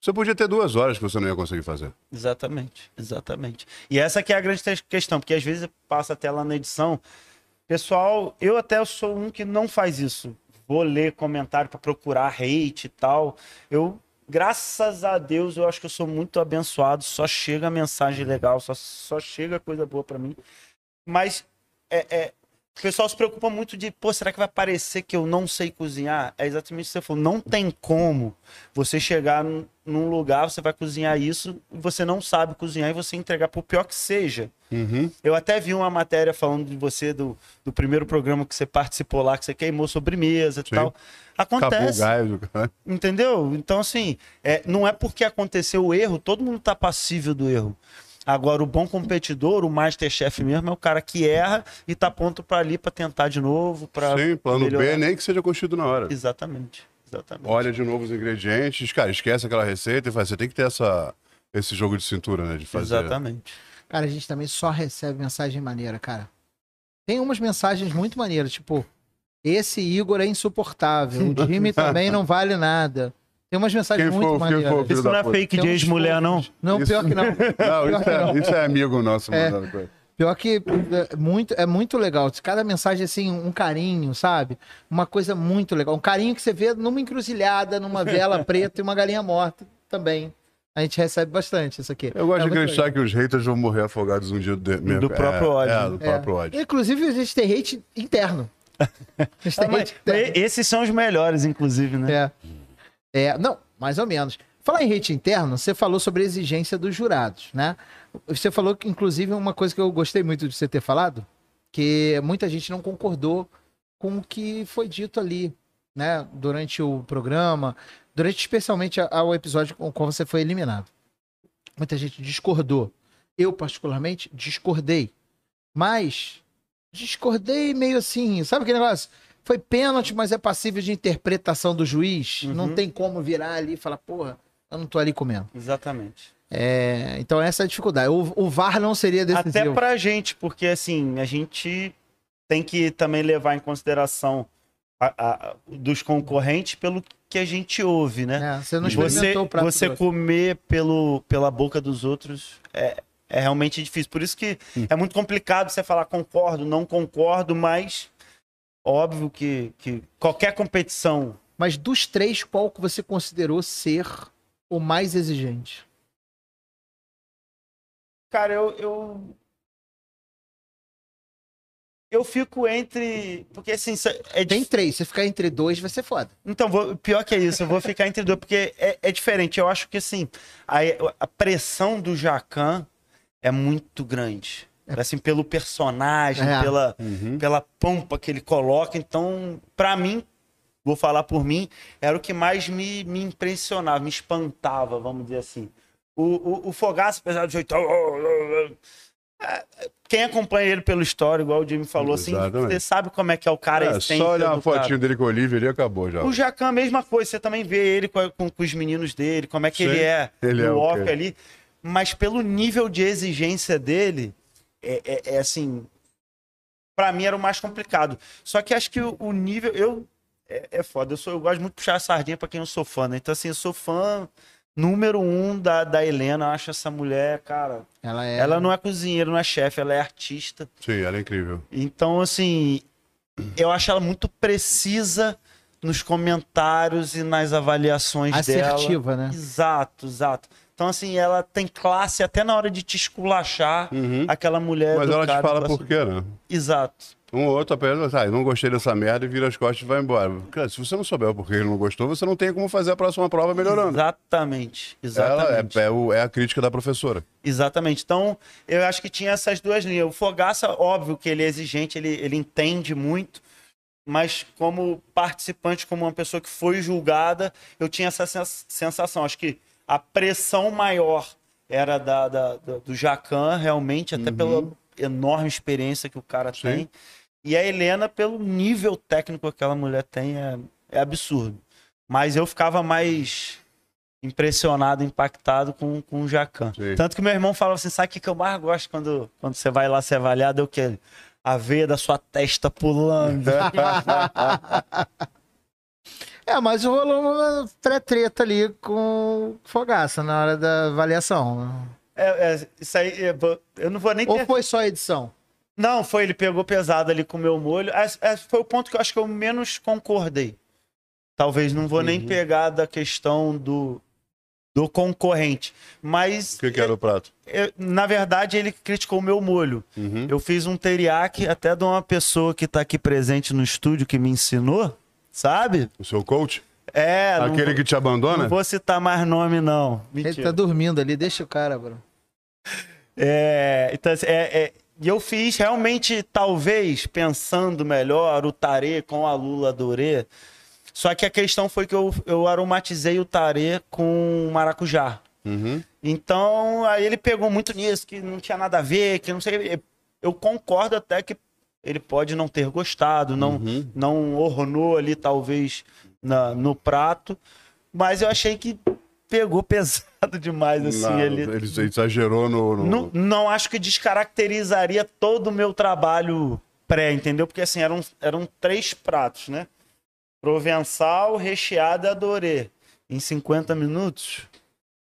você podia ter duas horas que você não ia conseguir fazer. Exatamente, exatamente. E essa que é a grande questão, porque às vezes passa até lá na edição. Pessoal, eu até sou um que não faz isso. Vou ler comentário para procurar hate e tal. Eu, graças a Deus, eu acho que eu sou muito abençoado. Só chega mensagem legal, só, só chega coisa boa para mim. Mas é, é, O pessoal se preocupa muito de, pô, será que vai parecer que eu não sei cozinhar? É exatamente o que você falou. Não tem como você chegar num- lugar, você vai cozinhar isso, você não sabe cozinhar e você entregar por pior que seja. Uhum. Eu até vi uma matéria falando de você, do, do primeiro programa que você participou lá, que você queimou sobremesa e tal. Acontece. gás. Entendeu? Então, assim, é, não é porque aconteceu o erro, todo mundo tá passível do erro. Agora, o bom competidor, o Masterchef mesmo, é o cara que erra e tá pronto para ali para tentar de novo, para Sim, plano B, melhorar. nem que seja construído na hora. Exatamente. Exatamente. Olha de novo os ingredientes, cara, esquece aquela receita e faz. Você tem que ter essa, esse jogo de cintura, né? De fazer. Exatamente. Cara, a gente também só recebe mensagem maneira, cara. Tem umas mensagens muito maneiras, tipo, esse Igor é insuportável, o Jimmy <laughs> também não vale nada. Tem umas mensagens Quem muito quem maneiras. Isso não é fake de ex-mulher, não? Não, Isso- pior que não. <laughs> Não, Pior isso que é, não. isso é amigo nosso, É. mandando coisa. Pior que é muito, é muito legal. Cada mensagem, assim, um carinho, sabe? Uma coisa muito legal. Um carinho que você vê numa encruzilhada, numa vela <laughs> preta e uma galinha morta também. A gente recebe bastante isso aqui. Eu gosto É de acreditar legal. que os haters vão morrer afogados um dia de, mesmo. Do próprio é, ódio. É, do É. próprio ódio. Inclusive, a gente tem hate interno. A gente <laughs> tem Ah, mas- hate interno. esses são os melhores, inclusive, né? É. É, não, mais ou menos. Falar em hate interno, você falou sobre a exigência dos jurados, né? Você falou que, inclusive, uma coisa que eu gostei muito de você ter falado, que muita gente não concordou com o que foi dito ali, né? Durante o programa, durante especialmente ao episódio com qual você foi eliminado. Muita gente discordou. Eu, particularmente, discordei. Mas discordei meio assim, sabe aquele negócio? Foi pênalti, mas é passível de interpretação do juiz. Uhum. Não tem como virar ali e falar, porra, eu não tô ali comendo. Exatamente. É, então essa é a dificuldade. O, o VAR não seria decisivo. Até pra gente, porque assim, a gente tem que também levar em consideração a- a- dos concorrentes pelo que a gente ouve, né? É, você não Você, o prato você comer pelo, pela boca dos outros é, é realmente difícil. Por isso que é muito complicado você falar concordo, não concordo, mas óbvio que, que qualquer competição. Mas dos três, qual que você considerou ser o mais exigente? Cara, eu. Eu, eu fico entre. Porque assim, é Tem três. Se ficar entre dois, vai ser foda. Então, vou- pior que é isso, eu vou ficar entre dois, porque é, é diferente. Eu acho que assim, a, a pressão do Jacan é muito grande. Assim, pelo personagem, É. pela, Uhum. pela pompa que ele coloca. Então, pra mim, vou falar por mim, era o que mais me, me impressionava, me espantava, vamos dizer assim. O, o, o Fogaça, apesar do jeito. é, Quem acompanha ele pelo história, igual o Jimmy falou, assim, você sabe como é que é o cara. É, só olhar uma cara. fotinho dele com o Olivia ali acabou já. O Jacan, a mesma coisa, você também vê ele com, com- com os meninos dele, como é que Sim, ele é ele no é o off quê? ali. Mas pelo nível de exigência dele, é, é- é assim. Pra mim era o mais complicado. Só que acho que o, o nível. Eu. É, é foda. Eu, sou, eu gosto muito de puxar a sardinha pra quem eu sou fã, né? Então, assim, eu sou fã número um da, da Helena. Eu acho essa mulher, cara. Ela é. Ela não é cozinheira, não é chefe, ela é artista. Sim, ela é incrível. Então, assim, eu acho ela muito precisa nos comentários e nas avaliações dela. assertiva, né? Exato, exato. Então, assim, ela tem classe até na hora de te esculachar Uhum. aquela mulher. Mas ela te fala por quê, né? Exato. Um ou outro apenas, ah, não gostei dessa merda e vira as costas e vai embora. Cara, se você não souber o porquê ele não gostou, você não tem como fazer a próxima prova melhorando. Exatamente. Ela Exatamente. é, é, o- é a crítica da professora. Exatamente. Então, eu acho que tinha essas duas linhas. O Fogaça, óbvio que ele é exigente, ele, ele entende muito, mas como participante, como uma pessoa que foi julgada, eu tinha essa sens- sensação. Acho que a pressão maior era da, da- da- do Jacan, realmente, até pela enorme experiência que o cara Sim. tem. E a Helena, pelo nível técnico que aquela mulher tem, é, é absurdo. Mas eu ficava mais impressionado, impactado com, com o Jacan. Tanto que meu irmão falava assim: sabe o que que eu mais gosto quando, quando você vai lá ser avaliado? É o que? A veia da sua testa pulando. <laughs> É, mas rolou uma pré-treta ali com Fogaça na hora da avaliação. É, é, isso aí, é, eu não vou nem Ou ter... foi só a edição? Não, foi, ele pegou pesado ali com o meu molho. Esse- esse foi o ponto que eu acho que eu menos concordei. Talvez não vou nem Uhum. pegar da questão do, do concorrente. Mas, O que, que era o prato? eu- na verdade, ele criticou o meu molho. Uhum. Eu fiz um teriyaki até de uma pessoa que tá aqui presente no estúdio que me ensinou, sabe? O seu coach? É, não Aquele vou- que te abandona? Não vou citar mais nome, não. Ele Mentira. tá dormindo ali, deixa o cara, bro. É, então, assim, é, é, e eu fiz realmente, talvez, pensando melhor, o tarê com a lula dorê. Só que a questão foi que eu, eu aromatizei o tarê com maracujá. Uhum. Então, aí ele pegou muito nisso, que não tinha nada a ver, que não sei. Eu concordo até que ele pode não ter gostado, não, Uhum. não ornou ali, talvez, na- no prato, mas eu achei que pegou <laughs> pesado demais, assim, Não, ele. ele exagerou no. no- Não, não acho que descaracterizaria todo o meu trabalho pré, entendeu? Porque assim, eram, eram três pratos, né? Provençal, recheado e adorê. Em 50 minutos,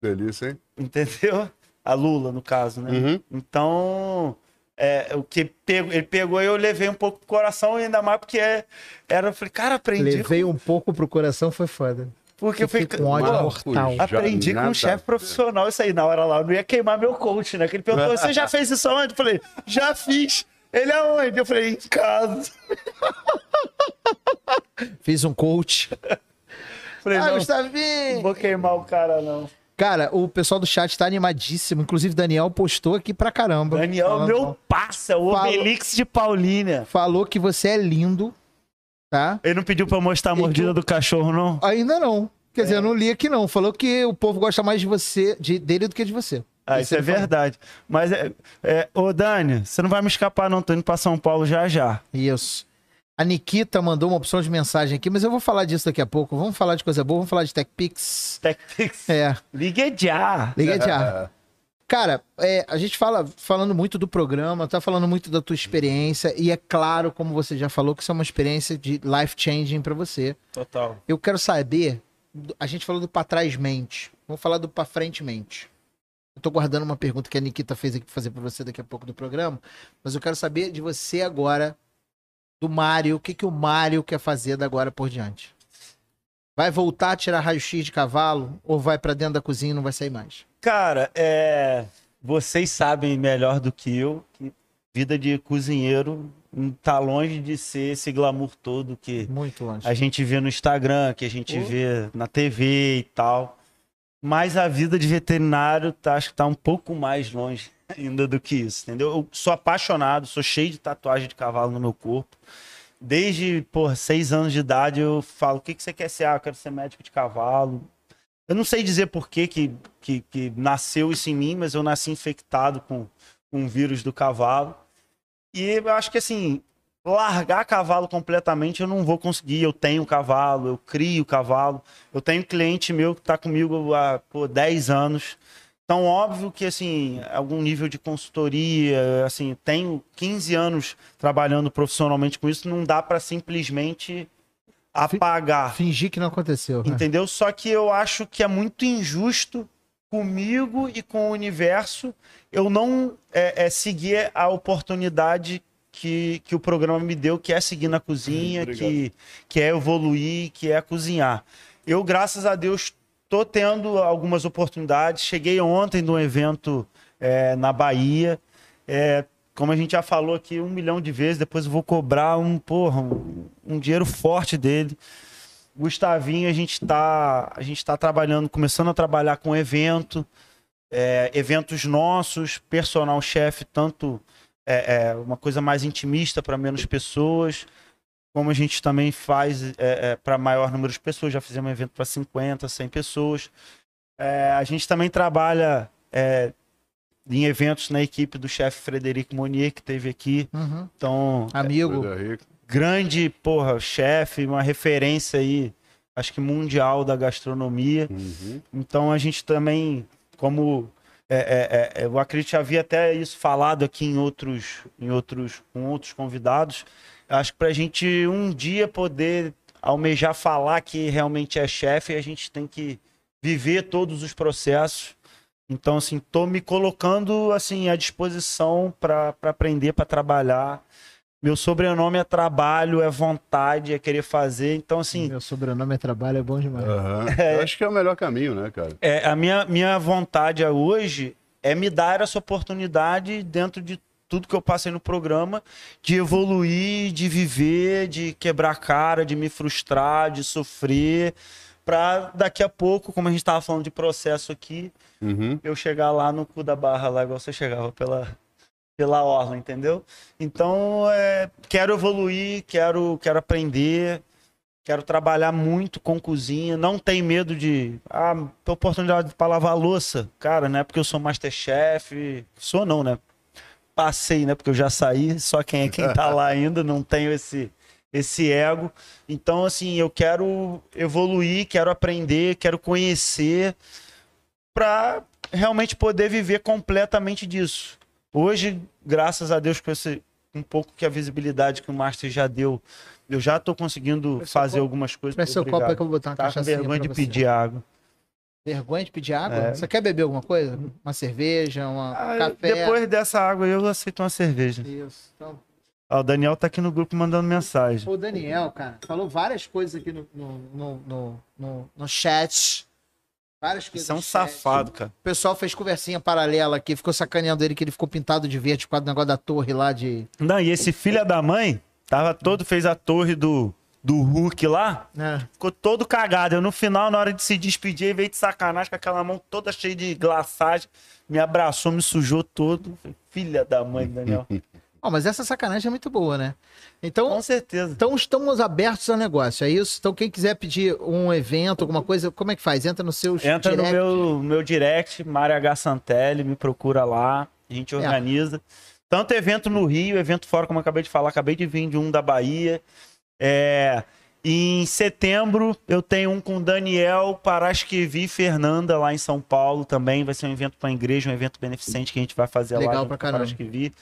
Delícia, hein? entendeu? A Lula, no caso, né? Uhum. Então, é, o que pegou, ele pegou e eu levei um pouco pro coração, ainda mais porque é- era, eu falei, cara, aprendi. Levei um pouco pro coração, foi foda. Porque eu Fiquei com ódio pô, mortal. Aprendi com um chefe profissional isso aí na hora lá. Eu não ia queimar meu coach, né? Que ele perguntou: você já fez isso aonde? Eu falei, já fiz. Ele aonde? Eu falei, em casa. Fiz um coach. Falei, Ah, não, Gustavinho! não vou queimar o cara, não. Cara, o pessoal do chat tá animadíssimo. Inclusive, Daniel postou aqui pra caramba. Daniel, Falando- meu passa, o Obelix de Paulínia. Falou que você é lindo, tá? Ele não pediu pra eu mostrar a mordida tu- do cachorro, não? Ainda não. Quer É. dizer, eu não li aqui não. Falou que o povo gosta mais de você, de, dele do que de você. Ah, isso é falou. verdade. Mas, é, é, ô Dani, você não vai me escapar, não. Tô indo pra São Paulo já já. Isso. A Nikita mandou uma opção de mensagem aqui, mas eu vou falar disso daqui a pouco. Vamos falar de coisa boa, vamos falar de TechPix. TechPix. É, Ligue já. liga já. <laughs> Cara, é, a gente fala falando muito do programa, tá falando muito da tua experiência, e é claro, como você já falou, que isso é uma experiência de life changing pra você. Total. Eu quero saber, a gente falou do pra trás mente, vamos falar do pra frente mente. Eu tô guardando uma pergunta que a Nikita fez aqui pra fazer pra você daqui a pouco do programa, mas eu quero saber de você agora, do Mário, o que que o Mário quer fazer da agora por diante? Vai voltar a tirar raio-x de cavalo ou vai pra dentro da cozinha e não vai sair mais? Cara, é, vocês sabem melhor do que eu que vida de cozinheiro tá longe de ser esse glamour todo que Muito longe. a gente vê no Instagram, que a gente Oh. vê na TV e tal. Mas a vida de veterinário tá, acho que tá um pouco mais longe ainda do que isso, entendeu? Eu sou apaixonado, sou cheio de tatuagem de cavalo no meu corpo. Desde, por seis anos de idade eu falo, o que, que você quer ser? Ah, eu quero ser médico de cavalo. Eu não sei dizer por que, que, que, que nasceu isso em mim, mas eu nasci infectado com, com o vírus do cavalo. E eu acho que assim, largar cavalo completamente eu não vou conseguir. Eu tenho cavalo, eu crio cavalo. Eu tenho cliente meu que está comigo há pô, 10 anos. Então, óbvio que, assim, algum nível de consultoria, assim, tenho 15 anos trabalhando profissionalmente com isso, não dá para simplesmente apagar. Fingir que não aconteceu. né? Entendeu? Só que eu acho que é muito injusto comigo e com o universo eu não é, é, seguir a oportunidade que, que o programa me deu, que é seguir na cozinha, Obrigado. que, que é evoluir, que é cozinhar. Eu, graças a Deus, tô tendo algumas oportunidades. Cheguei ontem de um evento é, na Bahia. É, como a gente já falou aqui um milhão de vezes, depois eu vou cobrar um, porra, um, um dinheiro forte dele. Gustavinho, a gente está a gente tá trabalhando, começando a trabalhar com evento, é, eventos nossos, personal chef, tanto é, é, uma coisa mais intimista para menos pessoas, como a gente também faz para maior número de pessoas. Já fizemos um evento para 50, 100 pessoas. É, a gente também trabalha é, em eventos na equipe do chefe Frederico Monier, que teve aqui. Uhum. Então, Amigo, grande, porra, chefe, uma referência aí, acho que mundial da gastronomia. Uhum. Então a gente também, como é, é, é, eu acredito que havia até isso falado aqui em outros, em outros, com outros convidados. Acho que para a gente um dia poder almejar falar que realmente é chefe, a gente tem que viver todos os processos. Então, assim, tô me colocando assim à disposição para aprender, para trabalhar. Meu sobrenome é trabalho, é vontade, é querer fazer. Então, assim, Meu sobrenome é trabalho, é bom demais. Aham. Eu acho que é o melhor caminho, né, cara? é, a minha, minha vontade hoje é me dar essa oportunidade dentro de tudo que eu passei no programa, de evoluir, de viver, de quebrar cara, de me frustrar, de sofrer, pra daqui a pouco, como a gente tava falando de processo aqui, Uhum. eu chegar lá no cu da barra, lá igual você chegava pela, pela orla, entendeu? Então, é, quero evoluir, quero, quero aprender, quero trabalhar muito com cozinha, não tem medo de, ah, tem oportunidade para lavar louça, cara, não é porque eu sou Masterchef, sou não, né? Passei, né? Porque eu já saí, só quem é quem tá lá ainda, não tenho esse esse ego. Então, assim, eu quero evoluir, quero aprender, quero conhecer para realmente poder viver completamente disso. Hoje, graças a Deus, com esse um pouco que a visibilidade que o Master já deu, eu já tô conseguindo fazer copo- algumas coisas. Presta seu copo aí que eu vou botar uma Tá com vergonha de você. pedir água. Vergonha de pedir água? É. Você quer beber alguma coisa? Uma cerveja, uma Ah, café? Depois dessa água eu aceito uma cerveja. Isso. Então, Ó, o Daniel tá aqui no grupo mandando mensagem. o Daniel, cara, falou várias coisas aqui no, no, no, no- no chat. Várias coisas. Isso é um safado, cara. O pessoal fez conversinha paralela aqui, ficou sacaneando ele que ele ficou pintado de verde causa do negócio da torre lá de. Não, e esse filho da mãe tava todo, fez a torre do, do Hulk lá, né? ficou todo cagado. Eu no final, na hora de se despedir, ele veio de sacanagem com aquela mão toda cheia de glaçagem, me abraçou, me sujou todo. Filha da mãe, Daniel. <laughs> Ó, mas essa sacanagem é muito boa, né? Então, Com certeza. então estamos abertos ao negócio, é isso? Então quem quiser pedir um evento, alguma coisa, como é que faz? Entra no seu Entra no meu, meu direct, Mário H. Santelli, me procura lá, a gente organiza. Tanto evento no Rio, evento fora, como eu acabei de falar, acabei de vir de um da Bahia. É, em setembro eu tenho um com Daniel Paraskevi Fernanda lá em São Paulo também. Vai ser um evento para a igreja, um evento beneficente que a gente vai fazer Legal lá. junto pra com a caramba. Paraskevi.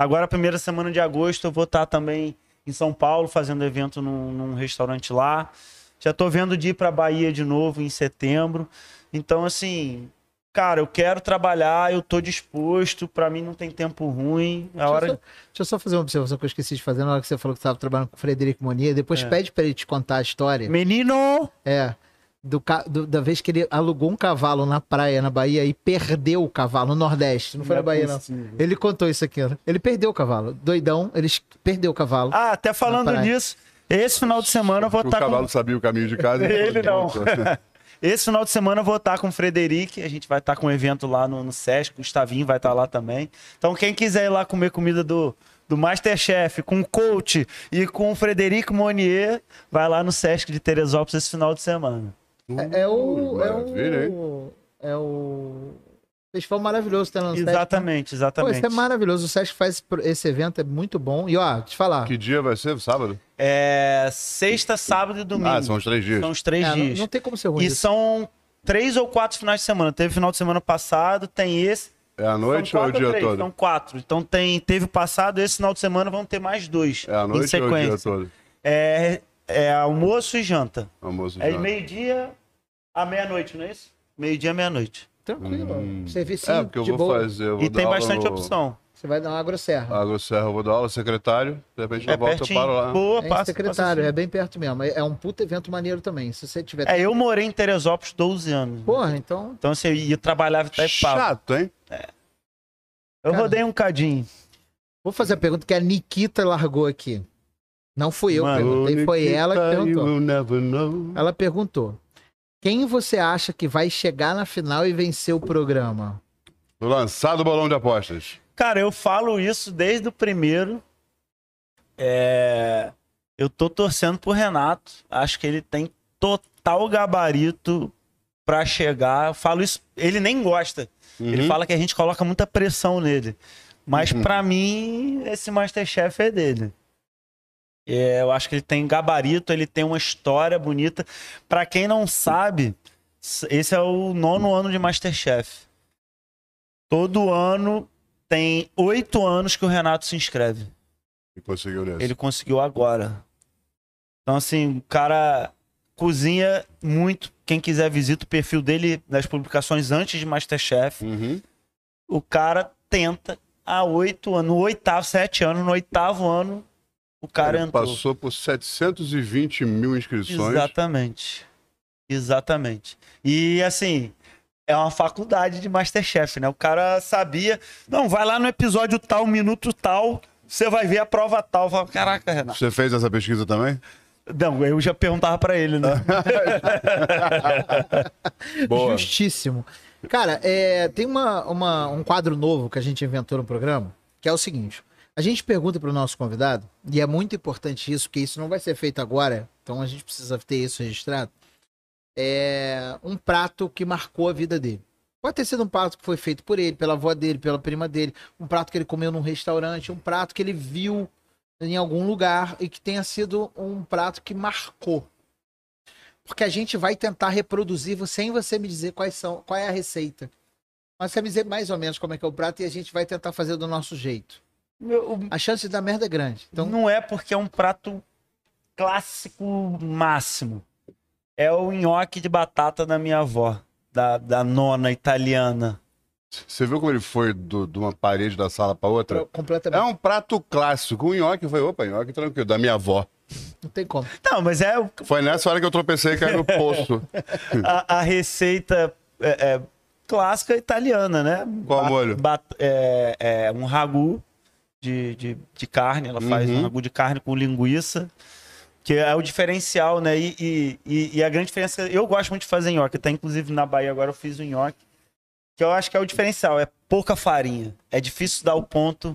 Agora, a primeira semana de agosto, eu vou estar também em São Paulo fazendo evento num, num restaurante lá. Já tô vendo de ir pra Bahia de novo em setembro. Então, assim, cara, eu quero trabalhar, eu tô disposto. Pra mim não tem tempo ruim. A Deixa, hora eu só, deixa eu só fazer uma observação que eu esqueci de fazer na hora que você falou que estava trabalhando com o Frederico Monier. Depois É. pede para ele te contar a história. Menino! É. Do, do- da vez que ele alugou um cavalo na praia, na Bahia, e perdeu o cavalo no Nordeste. Não foi na Bahia, não. Ele contou isso aqui, né? Ele perdeu o cavalo. Doidão, ele perdeu o cavalo. Ah, até falando nisso, <laughs> <laughs> esse final de semana eu vou O estar cavalo com. sabia o caminho de casa. Ele não. Esse final de semana eu vou estar com o Frederic. A gente vai estar com um evento lá no, no Sesc. O Gustavinho vai estar lá também. Então, quem quiser ir lá comer comida do, do Masterchef com o coach e com o Frederico Monier, vai lá no Sesc de Teresópolis esse final de semana. É, é o. É Maravilha, hein? o. É o. Festival maravilhoso que tá no Sesc. Exatamente, Pô, exatamente. isso é maravilhoso. O Sesc faz esse- evento, é muito bom. E ó, te falar. Que dia vai ser? Sábado? É sexta, sábado e domingo. Ah, são os três dias. São os três é, não, dias. não tem como ser ruim. E isso. são três ou quatro finais de semana. Teve final de semana passado, tem esse. É à noite ou é o dia três, todo? São quatro. Então tem, teve o passado, esse final de semana vão ter mais dois. É à em noite ou é o dia todo? É, é almoço e janta. Almoço É já. meio-dia à meia-noite, não é isso? Meio-dia meia-noite. Tranquilo. Hum. Servicinho É, porque eu de vou boa. fazer. eu vou E tem bastante no opção. Você vai dar uma agroserra. Agroserra, eu vou dar aula, secretário. De repente É eu pertinho. paro lá. Boa, É passa, secretário, passa é bem perto mesmo. É é um puto evento maneiro também. Se você tiver. É, eu morei em Teresópolis 12 anos. Porra, então. Então você ia trabalhar até. Chato, hein? Eu Cara. rodei um cadinho. Vou fazer a pergunta que a Nikita largou aqui. Não fui eu que Mano, perguntei, foi Nikita, ela que perguntou. Ela perguntou: Quem você acha que vai chegar na final e vencer o programa? Lançado o balão de apostas. Cara, eu falo isso desde o primeiro. É, Eu tô torcendo pro Renato. Acho que ele tem total gabarito pra chegar. Eu falo isso. Ele nem gosta. Ele Uhum. fala que a gente coloca muita pressão nele. Mas pra mim, esse Masterchef é dele. É, eu acho que ele tem gabarito, ele tem uma história bonita. Pra quem não sabe, esse é o nono ano de Masterchef. Todo ano tem oito anos que o Renato se inscreve. E conseguiu nesse. Ele conseguiu agora. Então, assim, o cara cozinha muito. Quem quiser visita o perfil dele nas publicações antes de Masterchef. Uhum. O cara tenta há oito anos, no oitavo, sete anos, no oitavo ano, o cara Ele entrou. Passou por 720 mil inscrições. Exatamente. Exatamente. E assim, é uma faculdade de Masterchef, né? O cara sabia. Não, vai lá no episódio tal, minuto tal, você vai ver a prova tal. Falo, Caraca, Renato. Você fez essa pesquisa também? Não, eu já perguntava pra ele, né? <laughs> Boa. Justíssimo. Cara, é, tem uma, uma- um quadro novo que a gente inventou no programa, que é o seguinte. A gente pergunta para o nosso convidado, e é muito importante isso, porque isso não vai ser feito agora, então a gente precisa ter isso registrado. É um prato que marcou a vida dele. Pode ter sido um prato que foi feito por ele, pela avó dele, pela prima dele, um prato que ele comeu num restaurante, um prato que ele viu em algum lugar e que tenha sido um prato que marcou. Porque a gente vai tentar reproduzir sem você me dizer quais são, qual é a receita. Mas você me dizer mais ou menos como é que é o prato e a gente vai tentar fazer do nosso jeito. Meu, A chance de dar merda é grande. Então, não é porque é um prato clássico máximo. É o nhoque de batata da minha avó, da, da nona italiana. Você viu como ele foi do- de uma parede da sala para outra? É completamente. um prato clássico. O nhoque foi, opa, nhoque tranquilo, da minha avó. Não tem como. Não, mas é o- Foi nessa hora que eu tropecei e caí no poço. <laughs> a, a receita é, é clássica italiana, né? Qual Ba- molho? bat- é, é um ragu de, de, de carne, ela faz Uhum. um ragu de carne com linguiça, que é o diferencial, né? E, e, e- a grande diferença, eu gosto muito de fazer nhoque, até inclusive na Bahia agora eu fiz o nhoque, que eu acho que é o diferencial, é pouca farinha. É difícil dar o ponto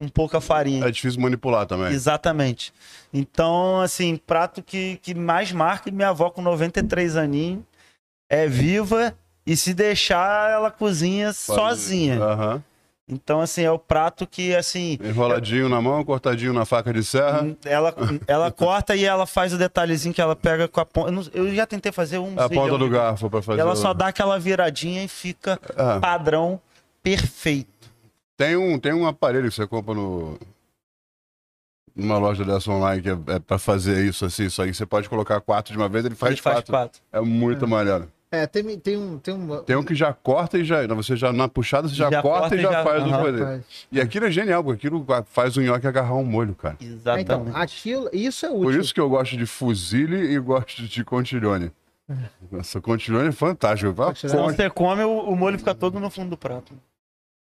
com pouca farinha. É difícil manipular também. Exatamente. Então, assim, prato que, que mais marca, minha avó com 93 aninhos, é viva e se deixar, ela cozinha sozinha. Aham. Então, assim, é o prato que, assim, Enroladinho na mão, cortadinho na faca de serra. ela, ela <laughs> corta e ela faz o detalhezinho que ela pega com a ponta. Eu, já tentei fazer um. a ponta do garfo pra fazer. Ela só dá aquela viradinha e fica Ah, padrão perfeito. tem, um, tem um aparelho que você compra no. Numa loja dessa online que é, é pra fazer isso assim, isso aí. Você pode colocar quatro de uma vez, ele faz, Ele faz quatro. quatro. É muito maneiro. É, tem, tem um. Tem um Tem um que já corta e já. Você já na puxada, você já, Já corta, corta e já, já- faz o aham. poder. E aquilo é genial, porque aquilo faz o nhoque agarrar um molho, cara. É, Exatamente. Então, aquilo, isso é útil. Por isso que eu gosto de fuzile e gosto de contiglione. Essa contiglione é fantástico. Quando você come, o, o molho fica todo no fundo do prato.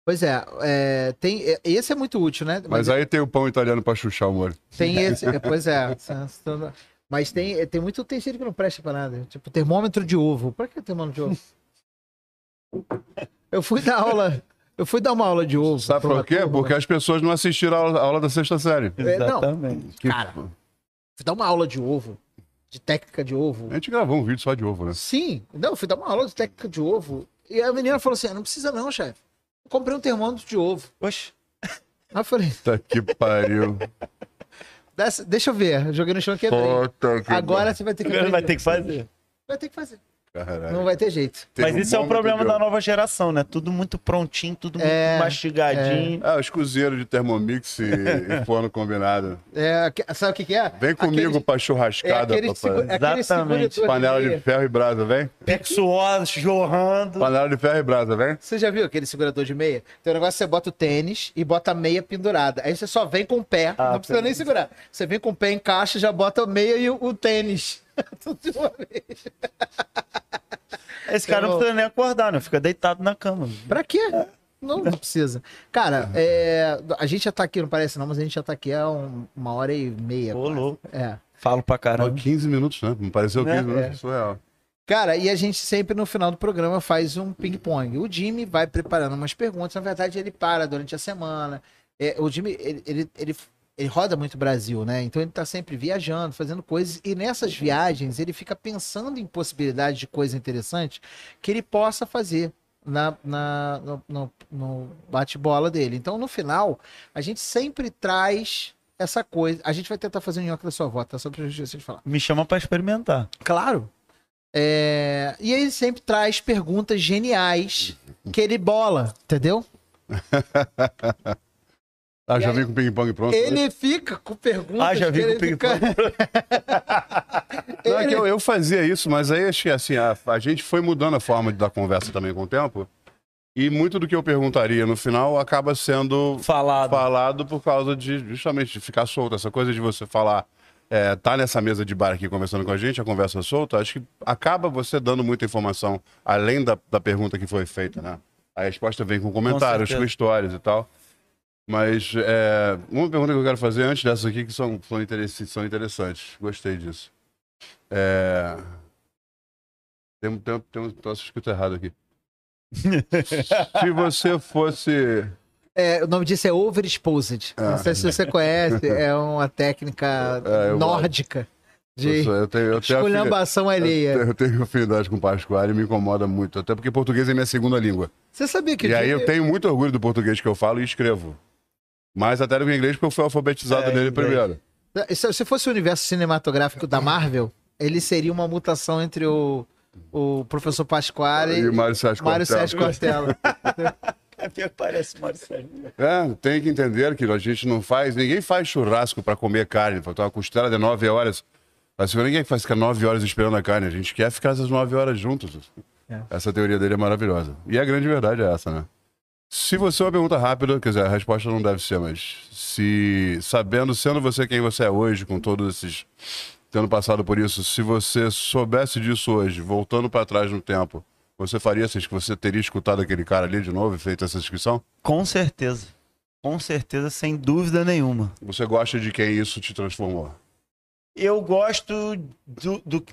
Pois é, é, tem, é, esse é muito útil, né? Mas aí tem o pão italiano pra chuchar o molho. Tem esse, é, pois é. <laughs> Mas tem, tem muito utensílio que não presta pra nada. Tipo, termômetro de ovo. Pra que termômetro de ovo? <laughs> Eu fui dar aula. Eu fui dar uma aula de ovo. Sabe por quê? turma. Porque as pessoas não assistiram a aula, a aula da sexta série. É, não. Exatamente. Que- Cara. Fui dar uma aula de ovo. De técnica de ovo. A gente gravou um vídeo só de ovo, né? Sim. Não, eu fui dar uma aula de técnica de ovo. E a menina falou assim: "Ah, não precisa não, chefe. Eu comprei um termômetro de ovo. Oxe. Aí eu falei, Tá que pariu. <laughs> "Desce- deixa eu ver. Eu joguei no chão e quebrei. Puta que Agora você vai ter que Agora vai ter que fazer. Vai ter que fazer. Caralho. Não vai ter jeito. Teve Mas um isso é o problema da nova geração, né? Tudo muito prontinho, tudo muito É, mastigadinho. Ah, os cozeiros de Thermomix e, <laughs> e forno combinado. É, sabe o que, que é? Vem comigo Aquele- pra É churrascada, aquele, papai. segura, aquele Exatamente. segurador Panela de ferro e brasa, vem? Suor jorrando. Panela de ferro e brasa, vem? Você já viu aquele segurador de meia? Tem um negócio que você bota o tênis e bota a meia pendurada. Aí você só vem com o pé, Ah, não precisa nem segurar. Você vem com o pé em caixa, já bota a meia e o, o tênis. <laughs> Tudo de uma vez. Esse cara não precisa nem acordar, né? Fica deitado na cama. Pra quê? Não, não precisa. Cara, <laughs> é, a gente já tá aqui, não parece não, mas a gente já tá aqui há um- uma hora e meia. Ô, quase. louco. É. Falo pra caramba. 15 minutos, né? Me pareceu 15 Né? minutos, É. surreal. Cara, e a gente sempre no final do programa faz um ping-pong. O Jimmy vai preparando umas perguntas, na verdade ele para durante a semana. É, o Jimmy, ele, ele, ele, ele roda muito o Brasil, né? Então ele tá sempre viajando, fazendo coisas, e nessas viagens ele fica pensando em possibilidades de coisa interessante que ele possa fazer na, na- no, no- no bate-bola dele. Então no final, a gente sempre traz essa coisa. A gente vai tentar fazer um nhoque da sua avó, tá? Só pra gente falar. Me chama pra experimentar. Claro. É, E ele sempre traz perguntas geniais que ele bola, entendeu? <laughs> Ah, E já aí- vim com o ping-pong pronto. né? Ele fica com perguntas. Ah, já que com ele ping-pong. <laughs> Não, é que eu, eu fazia isso, mas aí acho que assim, a, a gente foi mudando a forma de dar conversa também com o tempo. E muito do que eu perguntaria no final acaba sendo Falado. falado por causa de justamente de ficar solto. Essa coisa de você falar, é, tá nessa mesa de bar aqui conversando com a gente, a conversa solta, acho que acaba você dando muita informação além da, da pergunta que foi feita, né? A resposta vem com comentários, com, certeza. histórias e tal. Mas é, uma pergunta que eu quero fazer antes dessas aqui, que são, são, interessantes, são interessantes. Gostei disso. É... Tem, tem, tem um troço escrito errado aqui. <laughs> Se você fosse. É, o nome disso é overexposed. Ah. Não sei se você conhece, é uma técnica É, eu nórdica de Eu, tenho, eu, tenho esculhambação alheia. eu tenho afinidade com Pascoal e me incomoda muito. Até porque português é minha segunda língua. Você sabia que E aí eu tenho muito orgulho do português que eu falo e escrevo. Mais até do que inglês, porque eu fui alfabetizado É, nele inglês. primeiro. Se, se fosse o universo cinematográfico da Marvel, ele seria uma mutação entre o, o professor Pasquale E e o Mário Sérgio Mário Cortella. <laughs> É parece Mário Sérgio. É, tem que entender que a gente não faz, ninguém faz churrasco pra comer carne. Faltou uma costela de 9 horas. Mas ninguém faz ficar 9 horas esperando a carne. A gente quer ficar essas 9 horas juntos. É. Essa teoria dele é maravilhosa. E a grande verdade é essa, né? Se você é uma pergunta rápida, quer dizer, a resposta não deve ser, mas se sabendo, sendo você quem você é hoje, com todos esses. tendo passado por isso, se você soubesse disso hoje, voltando pra trás no tempo, você faria, você, você teria escutado aquele cara ali de novo e feito essa inscrição? Com certeza. Com certeza, sem dúvida nenhuma. Você gosta de quem isso te transformou? Eu gosto do, do,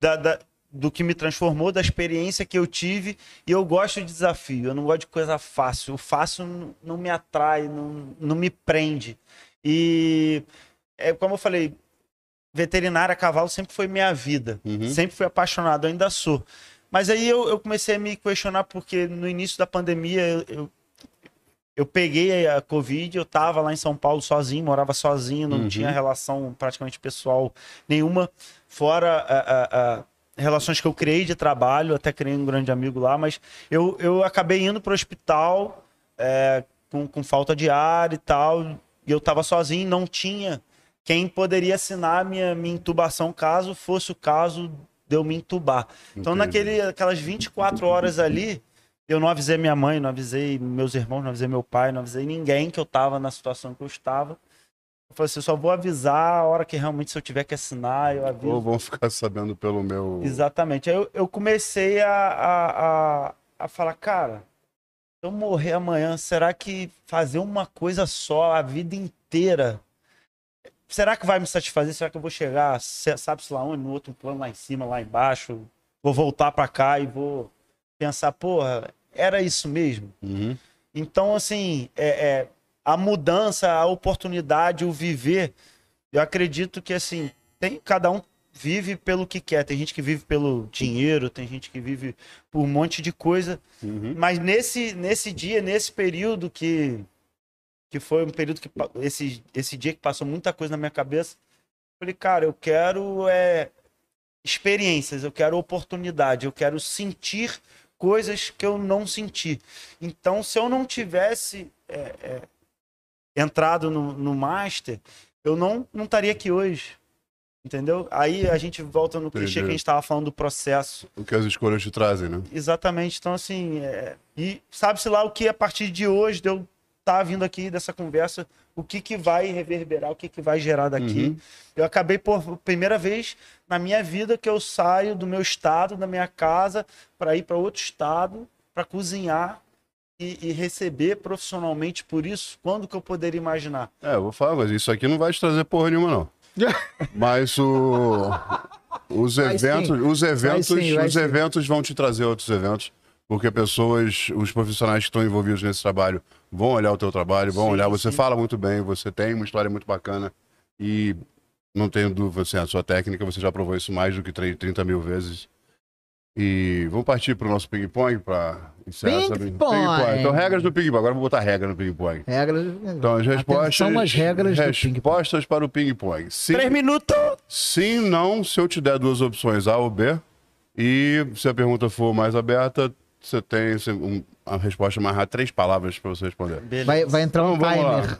da- da- do que me transformou, da experiência que eu tive, e eu gosto de desafio. Eu não gosto de coisa fácil. O fácil não, me atrai, não, não me prende. E, é, como eu falei, veterinária, cavalo sempre foi minha vida. Uhum. Sempre fui apaixonado, ainda sou. Mas aí eu, eu comecei a me questionar, porque no início da pandemia eu, eu, eu peguei a Covid, eu tava lá em São Paulo sozinho, morava sozinho, não Uhum. tinha relação praticamente pessoal nenhuma, fora a, a- a relações que eu criei de trabalho, até criei um grande amigo lá, mas eu, eu acabei indo pro hospital é, com, com falta de ar e tal, e eu tava sozinho, não tinha quem poderia assinar minha, minha intubação caso fosse o caso de eu me intubar. Então, naquele, aquelas 24 horas ali, eu não avisei minha mãe, não avisei meus irmãos, não avisei meu pai, não avisei ninguém que eu tava na situação que eu estava. Eu falei assim, eu só vou avisar a hora que realmente, se eu tiver que assinar, eu aviso. Ou vão ficar sabendo pelo meu. Exatamente. Aí eu, eu comecei a, a, a, a falar, cara, se eu morrer amanhã, será que fazer uma coisa só a vida inteira, será que vai me satisfazer? Será que eu vou chegar, se- sabe-se lá onde, no outro plano lá em cima, lá embaixo? Vou voltar pra cá e vou pensar, porra, era isso mesmo? Uhum. Então, assim, é, é, a mudança, a oportunidade, o viver, eu acredito que, assim, tem, cada um vive pelo que quer. Tem gente que vive pelo dinheiro, tem gente que vive por um monte de coisa. Uhum. Mas nesse, nesse dia, nesse período que, que foi um período que esse, esse dia que passou muita coisa na minha cabeça, eu falei, cara, eu quero é, experiências, eu quero oportunidade, eu quero sentir coisas que eu não senti. Então, se eu não tivesse é, é, entrado no, no Master, eu não, não estaria aqui hoje. Entendeu? Aí a gente volta no clichê que a gente estava falando do processo. O que as escolhas te trazem, né? Exatamente. Então, assim, é, e sabe-se lá o que a partir de hoje, de eu estar vindo aqui dessa conversa, o que, que vai reverberar, o que, que vai gerar daqui. Uhum. Eu acabei por primeira vez na minha vida que eu saio do meu estado, da minha casa, para ir para outro estado, para cozinhar e, e receber profissionalmente por isso. Quando que eu poderia imaginar? É, eu vou falar, mas isso aqui não vai te trazer porra nenhuma, não. <laughs> Mas o. Os eventos, os eventos, sim, vai os sim. eventos vão te trazer outros eventos, porque pessoas, os profissionais que estão envolvidos nesse trabalho vão olhar o teu trabalho, vão Sim, olhar. Você fala muito bem, você tem uma história muito bacana e não tenho dúvida, assim, a sua técnica, você já provou isso mais do que 30 mil vezes. E vamos partir para o nosso ping-pong para encerrar essa- Ping-pong. Então, regras do ping-pong. Agora eu vou botar regra no ping-pong. Regras. Então, as respostas. São as regras do ping-pong. Respostas para o ping-pong. Sim, Três minutos! sim, não, se eu te der duas opções, A ou B. E se a pergunta for mais aberta, você tem um- a resposta mais rápida, três palavras para você responder. Vai, vai entrar um Então timer. lá.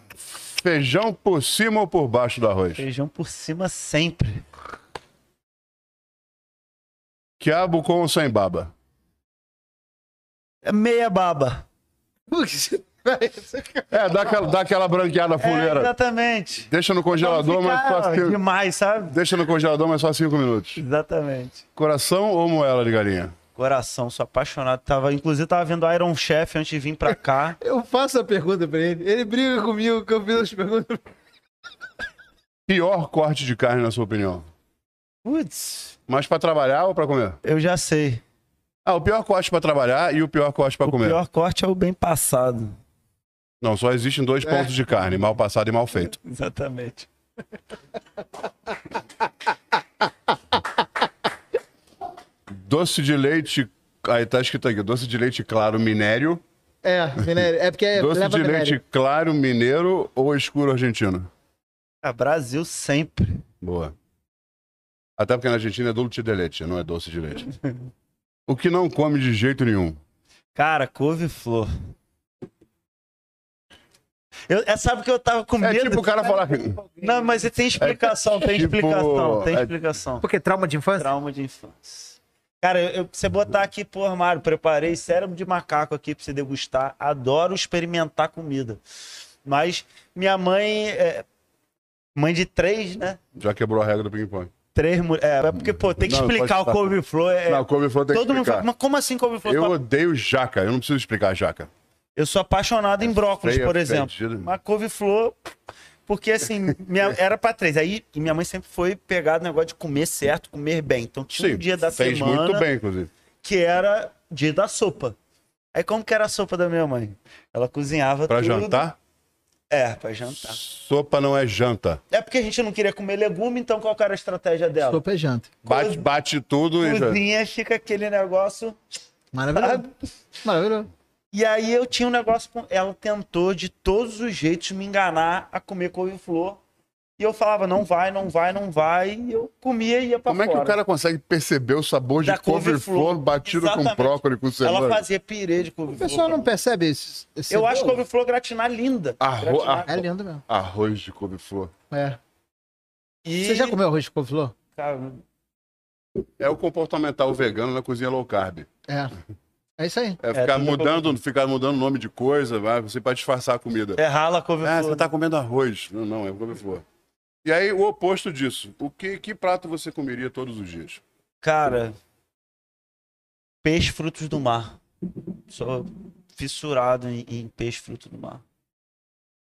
Feijão por cima ou por baixo do arroz? Feijão por cima sempre. Quiabo com ou sem baba? É Meia baba. É, dá aquela, dá aquela branqueada É, fuleira. exatamente. Deixa no congelador, mas só cinco... demais, sabe? Deixa no congelador, mas só cinco minutos. Exatamente. Coração ou moela de galinha? Coração, sou apaixonado. Tava, inclusive, tava vendo Iron Chef antes de vir pra cá. <laughs> Eu faço a pergunta pra ele. Ele briga comigo que eu fiz as perguntas. Pior corte de carne, na sua opinião? Putz, Mais pra trabalhar ou pra comer? eu já sei. Ah, o pior corte pra trabalhar e o pior corte pra o comer. pior corte é o bem passado. Não, só existem dois pontos de carne, mal passado e mal feito. <laughs> Exatamente. Doce de leite. Aí tá escrito aqui: doce de leite claro minério. É, minério. É porque é, doce leva de minério. leite claro mineiro ou escuro argentino? Ah, Brasil sempre. Boa. Até porque na Argentina é dulce de leite, não é doce de leite. <laughs> o que não come de jeito nenhum? Cara, couve-flor. Eu, é, sabe que eu tava com É medo? tipo o cara falar que. Não, mas tem explicação, tem tipo, explicação, tem é- explicação. Porque trauma de infância? Trauma de infância. Cara, eu, você botar aqui pro armário, preparei cérebro de macaco aqui pra você degustar. Adoro experimentar comida. Mas minha mãe, é, mãe de três, né? Já quebrou a regra do ping-pong. Três mulheres. É, é porque, pô, tem que Não, explicar o couve-flor. É, Não, couve-flor tem que todo mundo fala, explicar. mas como assim couve-flor? Eu Eu, odeio jaca, eu não preciso explicar jaca. eu sou apaixonado em brócolis, feia, por exemplo. fedida. Mas couve-flor, porque assim, minha- <laughs> era pra três. Aí minha mãe sempre foi pegada no negócio de comer certo, comer bem. Então tinha Sim, um dia da fez semana muito bem, inclusive. que era dia da sopa. Aí como que era a sopa da minha mãe? Ela cozinhava Pra tudo. jantar, É, pra jantar. sopa não é janta. É porque a gente não queria comer legume, então qual que era a estratégia dela? Sopa é janta. Bate, bate tudo e já... Cozinha, fica aquele negócio... Maravilhoso. <laughs> Maravilhoso. E aí eu tinha um negócio com. Ela tentou de todos os jeitos me enganar a comer couve-flor. E eu falava, não vai, não vai, não vai. E eu comia e ia pra Como é que fora. o cara consegue perceber o sabor de couve-flor. batido com Exatamente. brócolis, com Ela cenoura? fazia pirê de O couve-flor. pessoal não percebe isso. esse Eu acho couve-flor gratinar linda. Arro- Gratinar. É lindo mesmo. Arroz de couve-flor. É. E... Você já comeu arroz de couve-flor? Cara, É o comportamental vegano na cozinha low carb. É. É isso aí. É ficar tudo mudando, ficar mudando o nome de coisa, vai, você para disfarçar a comida. É rala Ah, couve-flor. você tá comendo arroz. Não, não, é couve-flor. E aí, o oposto disso. O que, que prato você comeria todos os dias? Cara, peixe frutos do mar. Sou fissurado em, em peixe frutos do mar.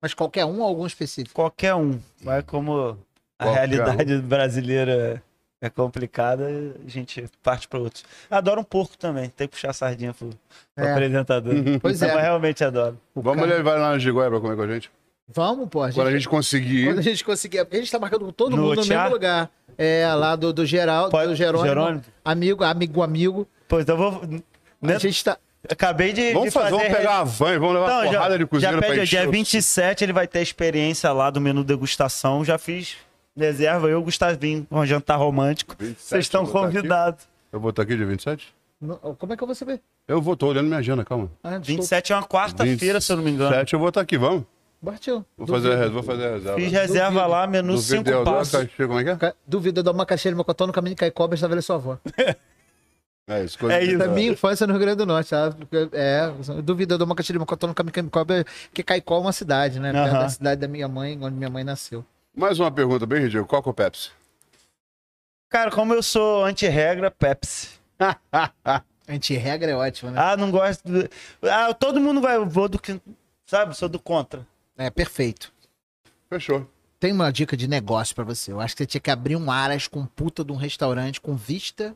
Mas qualquer um ou algum específico? Qualquer um. Mas como a Qualquer realidade brasileira é complicada, a gente parte para outros. Adoro um porco também. Tem que puxar a sardinha pro, pro É. apresentador. Pois Mas é. <laughs> realmente adoro. O Vamos cara- levar lá na Gigóia pra comer com a gente? Vamos, pô. A gente, Quando a gente conseguir. quando a gente conseguir. Porque a gente tá marcando com todo No mundo no mesmo lugar. É, lá do, do Geraldo, Pode- do Jerônimo. Jerônimo? Amigo, amigo, amigo. Pois então eu vou. A né, gente tá. Acabei de, Vamos de fazer, fazer. vamos pegar uma van e vamos levar uma Então, porrada já, de cozinheiro já pra pede, encher. dia o- 27 ele vai ter a experiência lá do menu degustação. Já fiz reserva, eu, Gustavinho, um jantar romântico. 27, Vocês estão tá aqui. convidados. Eu vou estar aqui dia 27? Não, Como é que eu vou saber? Eu vou, tô olhando minha agenda, calma. Ah, desculpa. 27 é uma quarta-feira, se eu não me engano. 27 eu vou estar aqui, vamos? Partiu. Vou fazer, a res- vou fazer a reserva. Fiz reserva Duvido. lá, menu No 5 vídeo, passos. como é que é? Uma caixinha de mocotó no caminho de Caicó, esta velha sua avó. É isso. coisa É isso. Da minha infância no Rio Grande do Norte, tá? É, eu duvido, eu dou uma caixinha de mocotó no caminho de Caicó, porque Caicó é uma cidade, né? Aham. da cidade da minha mãe, onde minha mãe nasceu. Mais uma pergunta bem ridícula. Coca ou Pepsi? Cara, como eu sou anti-regra, Pepsi. <laughs> Anti-regra é ótimo, né? Ah, não gosto. do- Ah, todo mundo vai. Eu vou do que. Sabe, sou do contra. É, perfeito. Fechou. Tem uma dica de negócio pra você. Eu acho que você tinha que abrir um Aras com puta de um restaurante com vista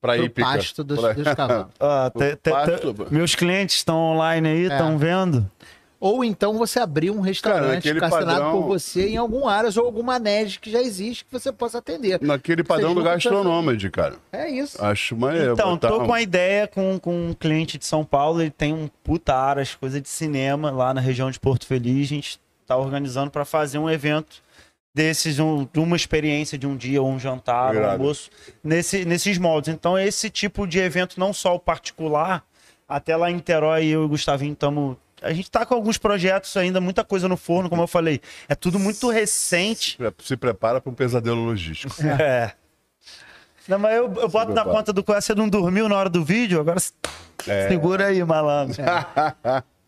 Pra pro ir pasto dos, Pra- dos cavalos. <laughs> Ó, te- te- te- meus clientes estão online aí, É. estão vendo. Ou então você abrir um restaurante padrão- por você em algum Aras ou alguma NED que já existe que você possa atender. Naquele padrão do gastronômade, cara. É isso. Acho maneiro. Então, botar tô um- com a ideia com, com um cliente de São Paulo, ele tem um puta aras, coisa de cinema lá na região de Porto Feliz. A gente tá organizando para fazer um evento desses, um, de uma experiência de um dia, ou um jantar, um Irado. almoço, nesse, nesses moldes. Então, esse tipo de evento, não só o particular, até lá em Niterói, eu e o Gustavinho estamos. A gente tá com alguns projetos ainda, muita coisa no forno, como eu falei. É tudo muito recente. Se prepara para um pesadelo logístico. <laughs> É. Não, mas eu, eu boto na conta do Coé, você não dormiu na hora do vídeo? Agora É. segura aí, malandro. <laughs>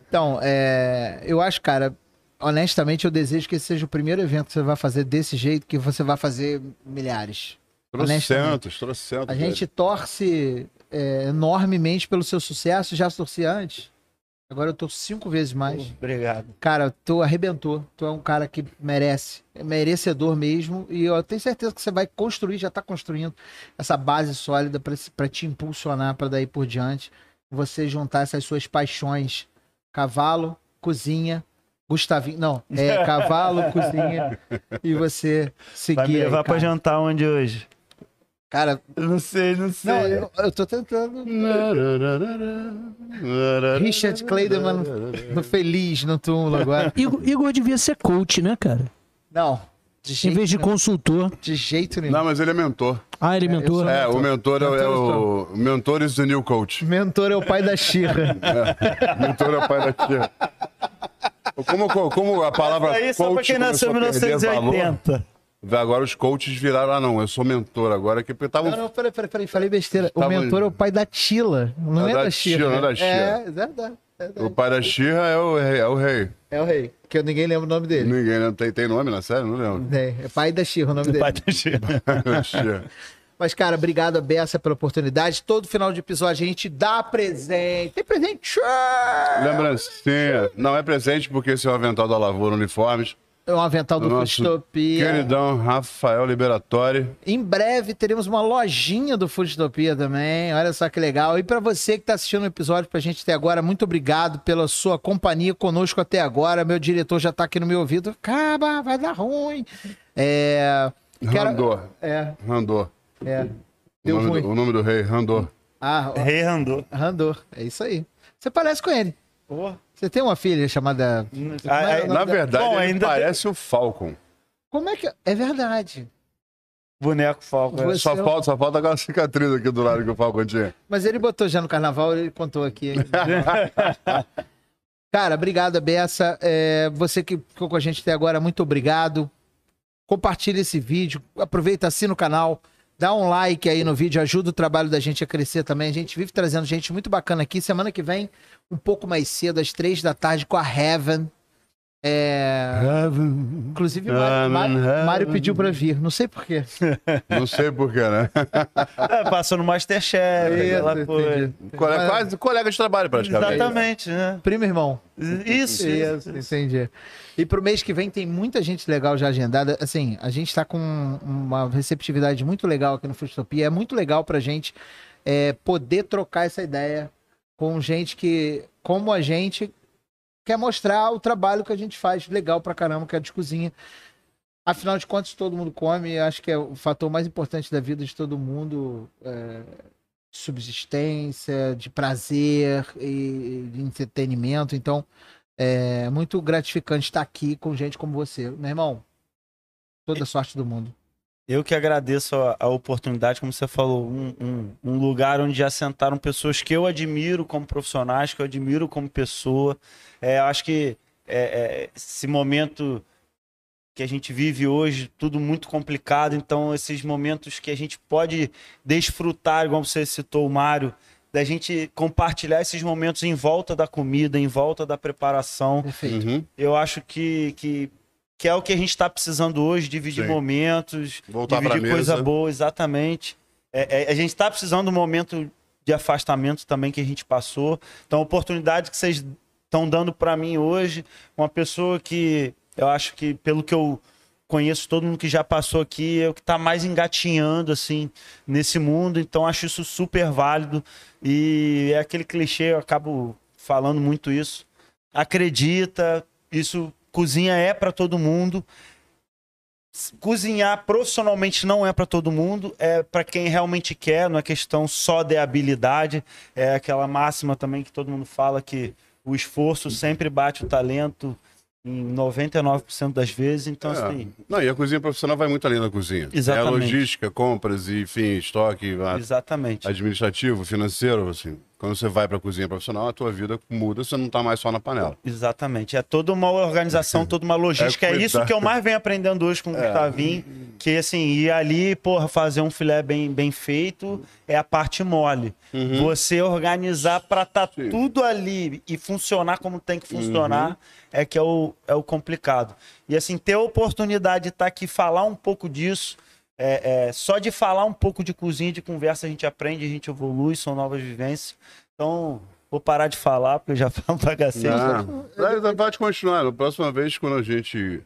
Então, é, eu acho, cara, honestamente, eu desejo que esse seja o primeiro evento que você vai fazer desse jeito, que você vai fazer milhares. Trocentos, trocentos. A gente torce é, enormemente pelo seu sucesso, já torci antes. Agora eu tô cinco vezes mais. Obrigado. Cara, tu arrebentou. Tu é um cara que merece. É merecedor mesmo. E eu tenho certeza que você vai construir, já tá construindo essa base sólida pra te impulsionar pra daí por diante. Você juntar essas suas paixões. Cavalo, cozinha, Gustavinho. Não, é <laughs> cavalo, cozinha. E você seguir. Vai me levar pra cara. jantar onde hoje? Cara, Eu não sei, não sei. não, eu, eu tô tentando. Richard Clayderman no Feliz no túmulo agora. <laughs> Igor, Igor devia ser coach, né, cara? Não. De Em vez de nenhum. consultor. de jeito nenhum. Não, mas ele é mentor. Ah, ele eu mentor. sou- É, o mentor é, o- é o. Mentor is the new coach. Mentor é o pai da Xirra. <laughs> mentor é o pai da tia. Como, como a palavra Aí só pra coach quem nasceu em começou a perder valor, 1980. Agora os coaches viraram, ah não, eu sou mentor agora, que estavam Não, não, peraí, peraí, peraí, falei besteira. O mentor é o pai da Tila, não É é, da da Tila, Xirra. não é da Xirra. É, é verdade. é. O pai da Xirra é o rei. É o rei. É o rei, que eu ninguém lembra o nome dele. Ninguém né? tem, tem nome na série? Não lembro. É, é pai da Xirra o nome <laughs> dele. Pai da. Xirra. Mas, cara, obrigado a Bessa pela oportunidade. Todo final de episódio a gente dá presente. Tem presente. Lembrancinha. Não é presente porque esse é o avental da Lavoura Uniformes. É um avental do Nosso Foodtopia. Queridão Rafael Liberatori. Em breve teremos uma lojinha do Foodtopia também. Olha só que legal. E pra você que tá assistindo o episódio pra gente até agora, muito obrigado pela sua companhia conosco até agora. Meu diretor já tá aqui no meu ouvido. Acaba, vai dar ruim. É. quero- Randor. É, Randor. é. O Deu nome, ruim. do, o nome do rei, Randor. Ah, ó, Rei Randor. Randor. É isso aí. Você parece com ele. Pô. Você tem uma filha chamada. Ah, é é, o nome Na da- verdade, Bom, ele ainda parece o Falcon. Como é que. É verdade. Boneco Falco. é. Você- Só falta, só falta aquela cicatriz aqui do lado que o Falcon tinha. Mas ele botou já no carnaval, ele contou aqui. <laughs> <laughs> Cara, obrigado, Bessa. É, você que ficou com a gente até agora, muito obrigado. Compartilha esse vídeo, aproveita, assina o canal, dá um like aí no vídeo, ajuda o trabalho da gente a crescer também. A gente vive trazendo gente muito bacana aqui. Semana que vem, um pouco mais cedo, às três da tarde, com a Heaven. É, inclusive, Mário, Mário- Mário pediu pra vir, não sei porquê. <laughs> Não sei porquê, né? <laughs> É, passou no Masterchef. aquela coisa. Cole- Quase colega de trabalho, praticamente. Exatamente, né? Primo irmão. Isso, isso. Isso, entendi. E pro mês que vem tem muita gente legal já agendada. Assim, a gente tá com uma receptividade muito legal aqui no Futopia. É muito legal pra gente é, poder trocar essa ideia com gente que, como a gente, quer mostrar o trabalho que a gente faz legal pra caramba, que é de cozinha. Afinal de contas, todo mundo come. e Acho que é o fator mais importante da vida de todo mundo. É, de subsistência, de prazer e de entretenimento. Então, é muito gratificante estar aqui com gente como você. Meu irmão, toda sorte do mundo. Eu que agradeço a, a oportunidade, como você falou, um, um- um lugar onde já sentaram pessoas que eu admiro como profissionais, que eu admiro como pessoa. É, eu acho que é, é, esse momento que a gente vive hoje, tudo muito complicado, então esses momentos que a gente pode desfrutar, igual você citou o Mário, da gente compartilhar esses momentos em volta da comida, em volta da preparação. Perfeito. Uhum. Eu acho que, que, que é o que a gente está precisando hoje, dividir Sim. momentos, Voltar dividir coisa mesa. boa, exatamente. É, é, a gente está precisando de um momento de afastamento também que a gente passou. Então, a oportunidade que vocês estão dando para mim hoje, uma pessoa que eu acho que, pelo que eu conheço, todo mundo que já passou aqui, é o que está mais engatinhando, assim, nesse mundo. Então, acho isso super válido. E é aquele clichê, eu acabo falando muito isso. Acredita, isso, cozinha é para todo mundo cozinhar profissionalmente não é para todo mundo, é para quem realmente quer, não é questão só de habilidade, é aquela máxima também que todo mundo fala que o esforço sempre bate o talento em 99% das vezes, então É. assim, Não, e a cozinha profissional vai muito além da cozinha. Exatamente. É logística, compras, e, enfim, estoque, exatamente. administrativo, financeiro, assim. Quando você vai pra cozinha profissional, a tua vida muda, você não tá mais só na panela. Exatamente. É toda uma organização, toda uma <laughs> logística. É, É isso que eu mais venho aprendendo hoje com o Gustavinho. Que, assim, ir ali, porra, fazer um filé bem, bem feito é a parte mole. Você organizar pra tá Sim. tudo ali e funcionar como tem que funcionar é que é o, é o complicado. E, assim, ter a oportunidade de estar aqui falar um pouco disso. É, é, só de falar um pouco de cozinha, de conversa, a gente aprende, a gente evolui, são novas vivências. Então, vou parar de falar, porque eu já <laughs> falo pra cacete. Não, vai- pode continuar. Na próxima vez, quando a gente.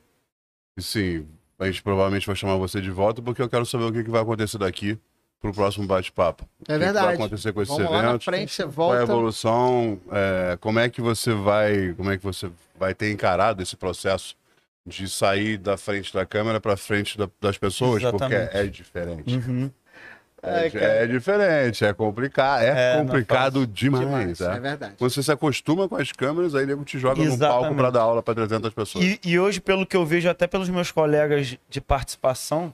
Sim, a gente provavelmente vai chamar você de volta, porque eu quero saber o que, que vai acontecer daqui pro próximo bate-papo. É O que verdade. vai acontecer com esses Vamos lá na eventos? frente, você Qual é a volta. evolução? é, como é que você vai. Como é que você vai ter encarado esse processo de sair da frente da câmera para frente da- das pessoas? Exatamente. Porque é diferente. Uhum. É, É, é diferente, é complicado, é, É, complicado é demais. Demais, tá? é verdade. Quando você se acostuma com as câmeras, aí nego te joga no palco Exatamente. para dar aula para 300 pessoas. E, e hoje, pelo que eu vejo, até pelos meus colegas de participação,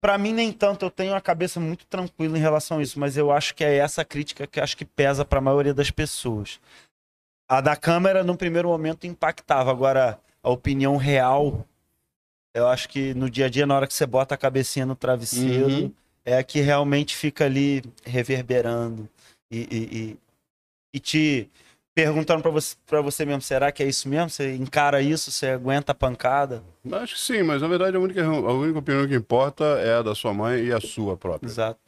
pra mim nem tanto, eu tenho a cabeça muito tranquila em relação a isso, mas eu acho que é essa crítica que acho que pesa pra maioria das pessoas. A da câmera, no primeiro momento, impactava. Agora, a opinião real, eu acho que no dia a dia, na hora que você bota a cabecinha no travesseiro, Uhum. é a que realmente fica ali reverberando e, e, e- e te perguntando pra você, pra você mesmo, será que é isso mesmo? Você encara isso? Você aguenta a pancada? Acho que sim, mas na verdade a única, a única opinião que importa é a da sua mãe e a sua própria. Exato.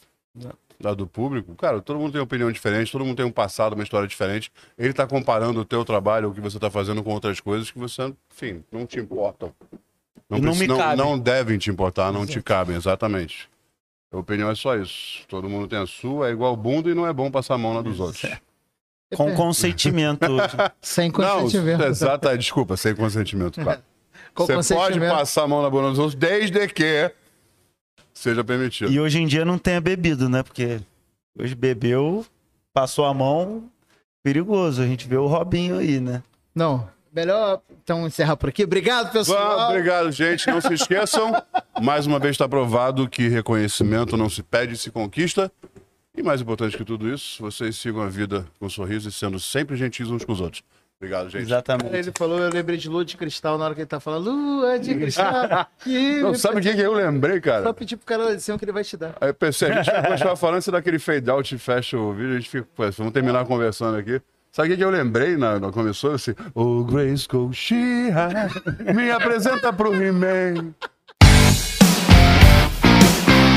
Da do público, cara, todo mundo tem uma opinião diferente, todo mundo tem um passado, uma história diferente. Ele tá comparando o teu trabalho, o que você tá fazendo com outras coisas que você, enfim, não te importam. E não me não, cabe. não devem te importar, não te cabem, exatamente. A opinião é só isso. Todo mundo tem a sua, é igual bunda e não é bom passar a mão na dos outros. Com consentimento. <laughs> Sem Não, consentimento. <laughs> exata, desculpa, sem consentimento, claro. Com Você pode passar a mão na bunda dos outros desde que seja permitido. e hoje em dia não tenha bebido, né? Porque hoje bebeu, passou a mão, perigoso. A gente vê o Robinho aí, né? Não, melhor então encerrar por aqui. Obrigado, pessoal. Vamos, obrigado, gente. Não se esqueçam. <laughs> Mais uma vez está provado que reconhecimento não se pede, se conquista. E mais importante que tudo isso, vocês sigam a vida com sorriso e sendo sempre gentis uns com os outros. Obrigado, gente. Exatamente. Ele falou, eu lembrei de lua de cristal na hora que ele tá falando. Lua de <laughs> cristal. Não, sabe o que, que eu lembrei, Só cara? pedir pro cara dizer o que ele vai te dar. Aí eu pensei, a gente vai continuar falando, se daquele fade out e fecha o vídeo, a gente fica, pô, vamos terminar conversando aqui. Sabe o que, que eu lembrei na, na começou? Assim, o Grace She me apresenta pro He-Man.